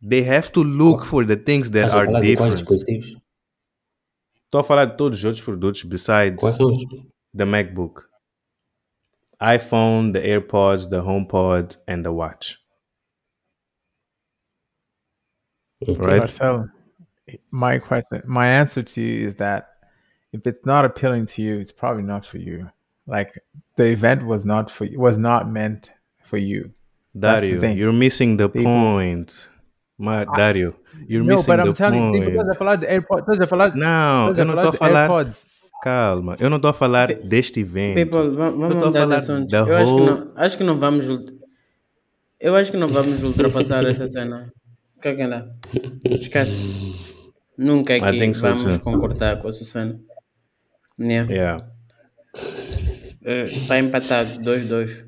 they have to look for the things that Estás are falar de quais different. dispositivos? Estou a falar de todos os outros produtos besides Quais são os. the MacBook, iPhone, the AirPods, the HomePod, and the watch. Ok. Right? Marcelo, my question, my answer to you is that if it's not appealing to you, it's probably not for you. Like the event was not for you, was not meant for you. Dario, you're missing the People- point. Ma, Dario, you're no, missing but I'm the telling you, point. estás a falar de AirPods, estás a falar, Não, estás eu a não falar estou a de falar. AirPods. Calma, eu não estou a falar deste evento. People, va- Eu vamos estou a mudar de falar assunto. da Eu acho que, whole. não, acho que não vamos. ult- Eu acho que não vamos ultrapassar essa cena. O que é que anda? Esquece. Nunca é I que think so vamos too. concordar com essa cena. Yeah. Yeah. Eh, Está empatado 2-2.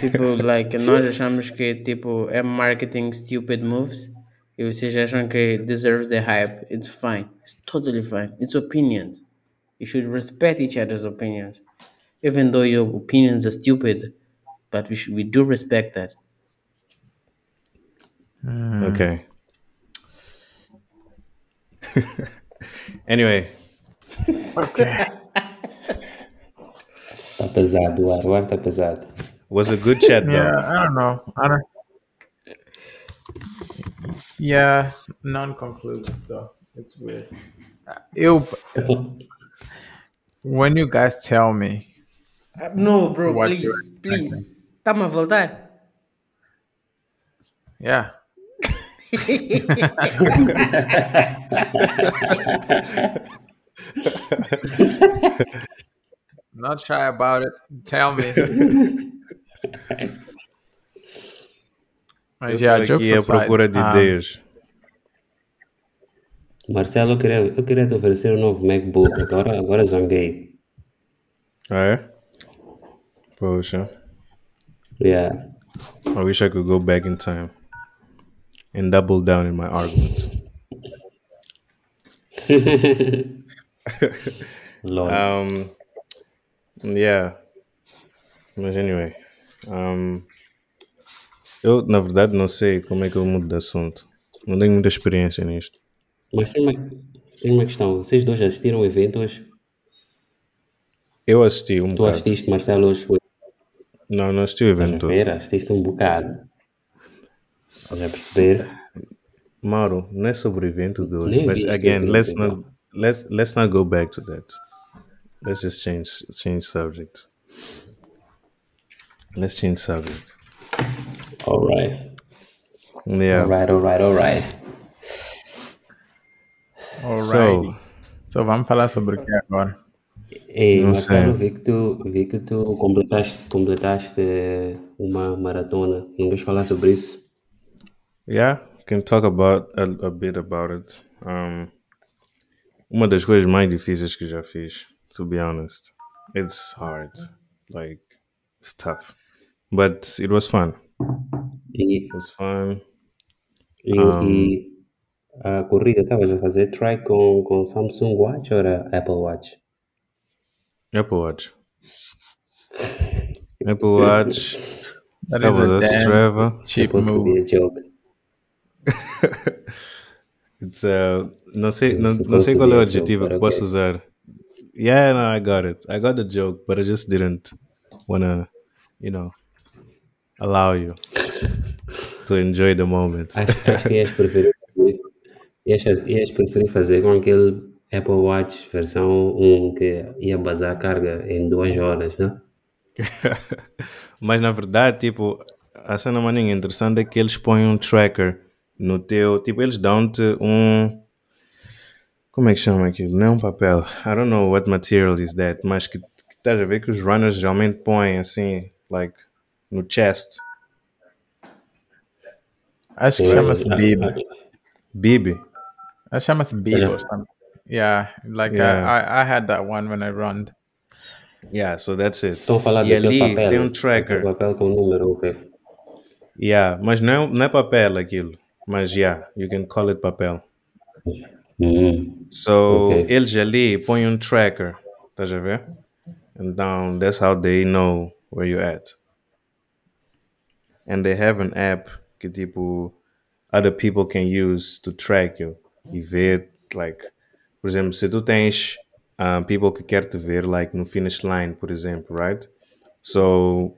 tipo, like, nós achamos que tipo, é marketing stupid moves e vocês acham que deserves the hype. It's fine. It's totally fine. It's opinions. You should respect each other's opinions. Even though your opinions are stupid, but we, should, we do respect that. Okay. anyway, Está pesado, o ar, o ar está pesado. was a good chat though. Yeah, I don't know. I don't. Yeah, non-conclusive though. It's weird. Uh, Eu, when you guys tell me, No, bro, please, please. Está-me a voltar. yeah, not shy about it. Tell me. Mas Eu yeah, aqui aside, procura de um, ideias. Marcelo, eu queria, eu queria te oferecer um novo MacBook. Agora, agora zanguei. Ah, é? Poxa. Yeah. I wish I could go back in time and double down in my arguments. Lol. Um, yeah. Mas anyway, um, eu na verdade não sei como é que eu mudo de assunto. Não tenho muita experiência nisto. Mas tem uma, tem uma questão. Vocês dois assistiram o evento hoje? Eu assisti um Tu bocado. assististe, Marcelo, hoje? Não, não assisti o evento a todo. Assististe um bocado. Estás a perceber? Mauro, não é sobre o evento de hoje. Nem o again, let's not let's let's not go back to that. Let's just change change subject. Let's change subject. Alright. Yeah. Alright, alright, alright. Alrighty. So, So vamos falar sobre o que agora? Ei, Não Marcelo, sei. vi que tu, vi que tu completaste, completaste uma maratona. Não vais falar sobre isso? yeah, can talk about a, a bit about it. Um, uma das coisas mais difíceis que já fiz, to be honest. It's hard. Like it's tough. But it was fun. E, It was fun. e, e a corrida estavas a fazer try com, com Samsung Watch ou era Apple Watch? Apple Watch. Apple Watch. That was a a Strava. cheap Supposed to be move. a joke. It's uh, não sei, It's não, não sei qual é o joke, adjetivo que posso okay. usar. Yeah, no, I got it. I got the joke, but I just didn't wanna, you know, allow you to enjoy the moment. Acho, acho que ias preferir fazer, ias, ias preferir fazer com aquele Apple Watch versão 1 que ia bazar a carga em duas horas, né? Mas na verdade, tipo, a cena maninha interessante é que eles põem um tracker no teu. Tipo, eles dão-te um. Como é que chama aquilo? Não é um papel. I don't know what material is that. Mas que, que estás a ver que os runners geralmente põem assim, like, no chest. Acho que Ou- chama-se Bib. Bib. Acho que chama-se Bib Já. or something. Yeah, like Yeah. I, I, had that one when I run. Yeah, so that's it. Estão a falar e ali papel. tem um tracker. papel com número, ok. Yeah, mas não, é- não é papel aquilo. Mas yeah, you can call it papel. Uhum. So, Ok. eles ali põem um tracker, estás a ver? Então, that's how they know where you're at. And they have an app que, tipo, other people can use to track you. E ver, like, por exemplo, se tu tens uh, people que quer te ver, like, no finish line, por exemplo, right? So,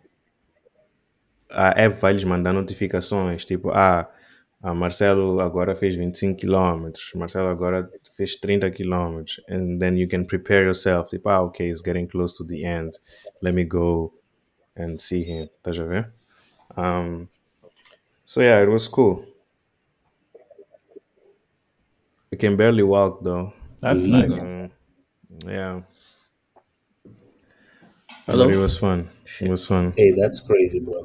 a app vai lhes mandar notificações, tipo, ah, ah, Marcelo agora fez 25 km, Marcelo agora fez 30 km, and then you can prepare yourself, tipo, ah, okay, it's getting close to the end, let me go and see him, estás a ver? Um, so yeah, it was cool. I can barely walk though. That's Mhm. nice. So, yeah. Hello? But it was fun. It was fun. Hey, that's crazy, bro.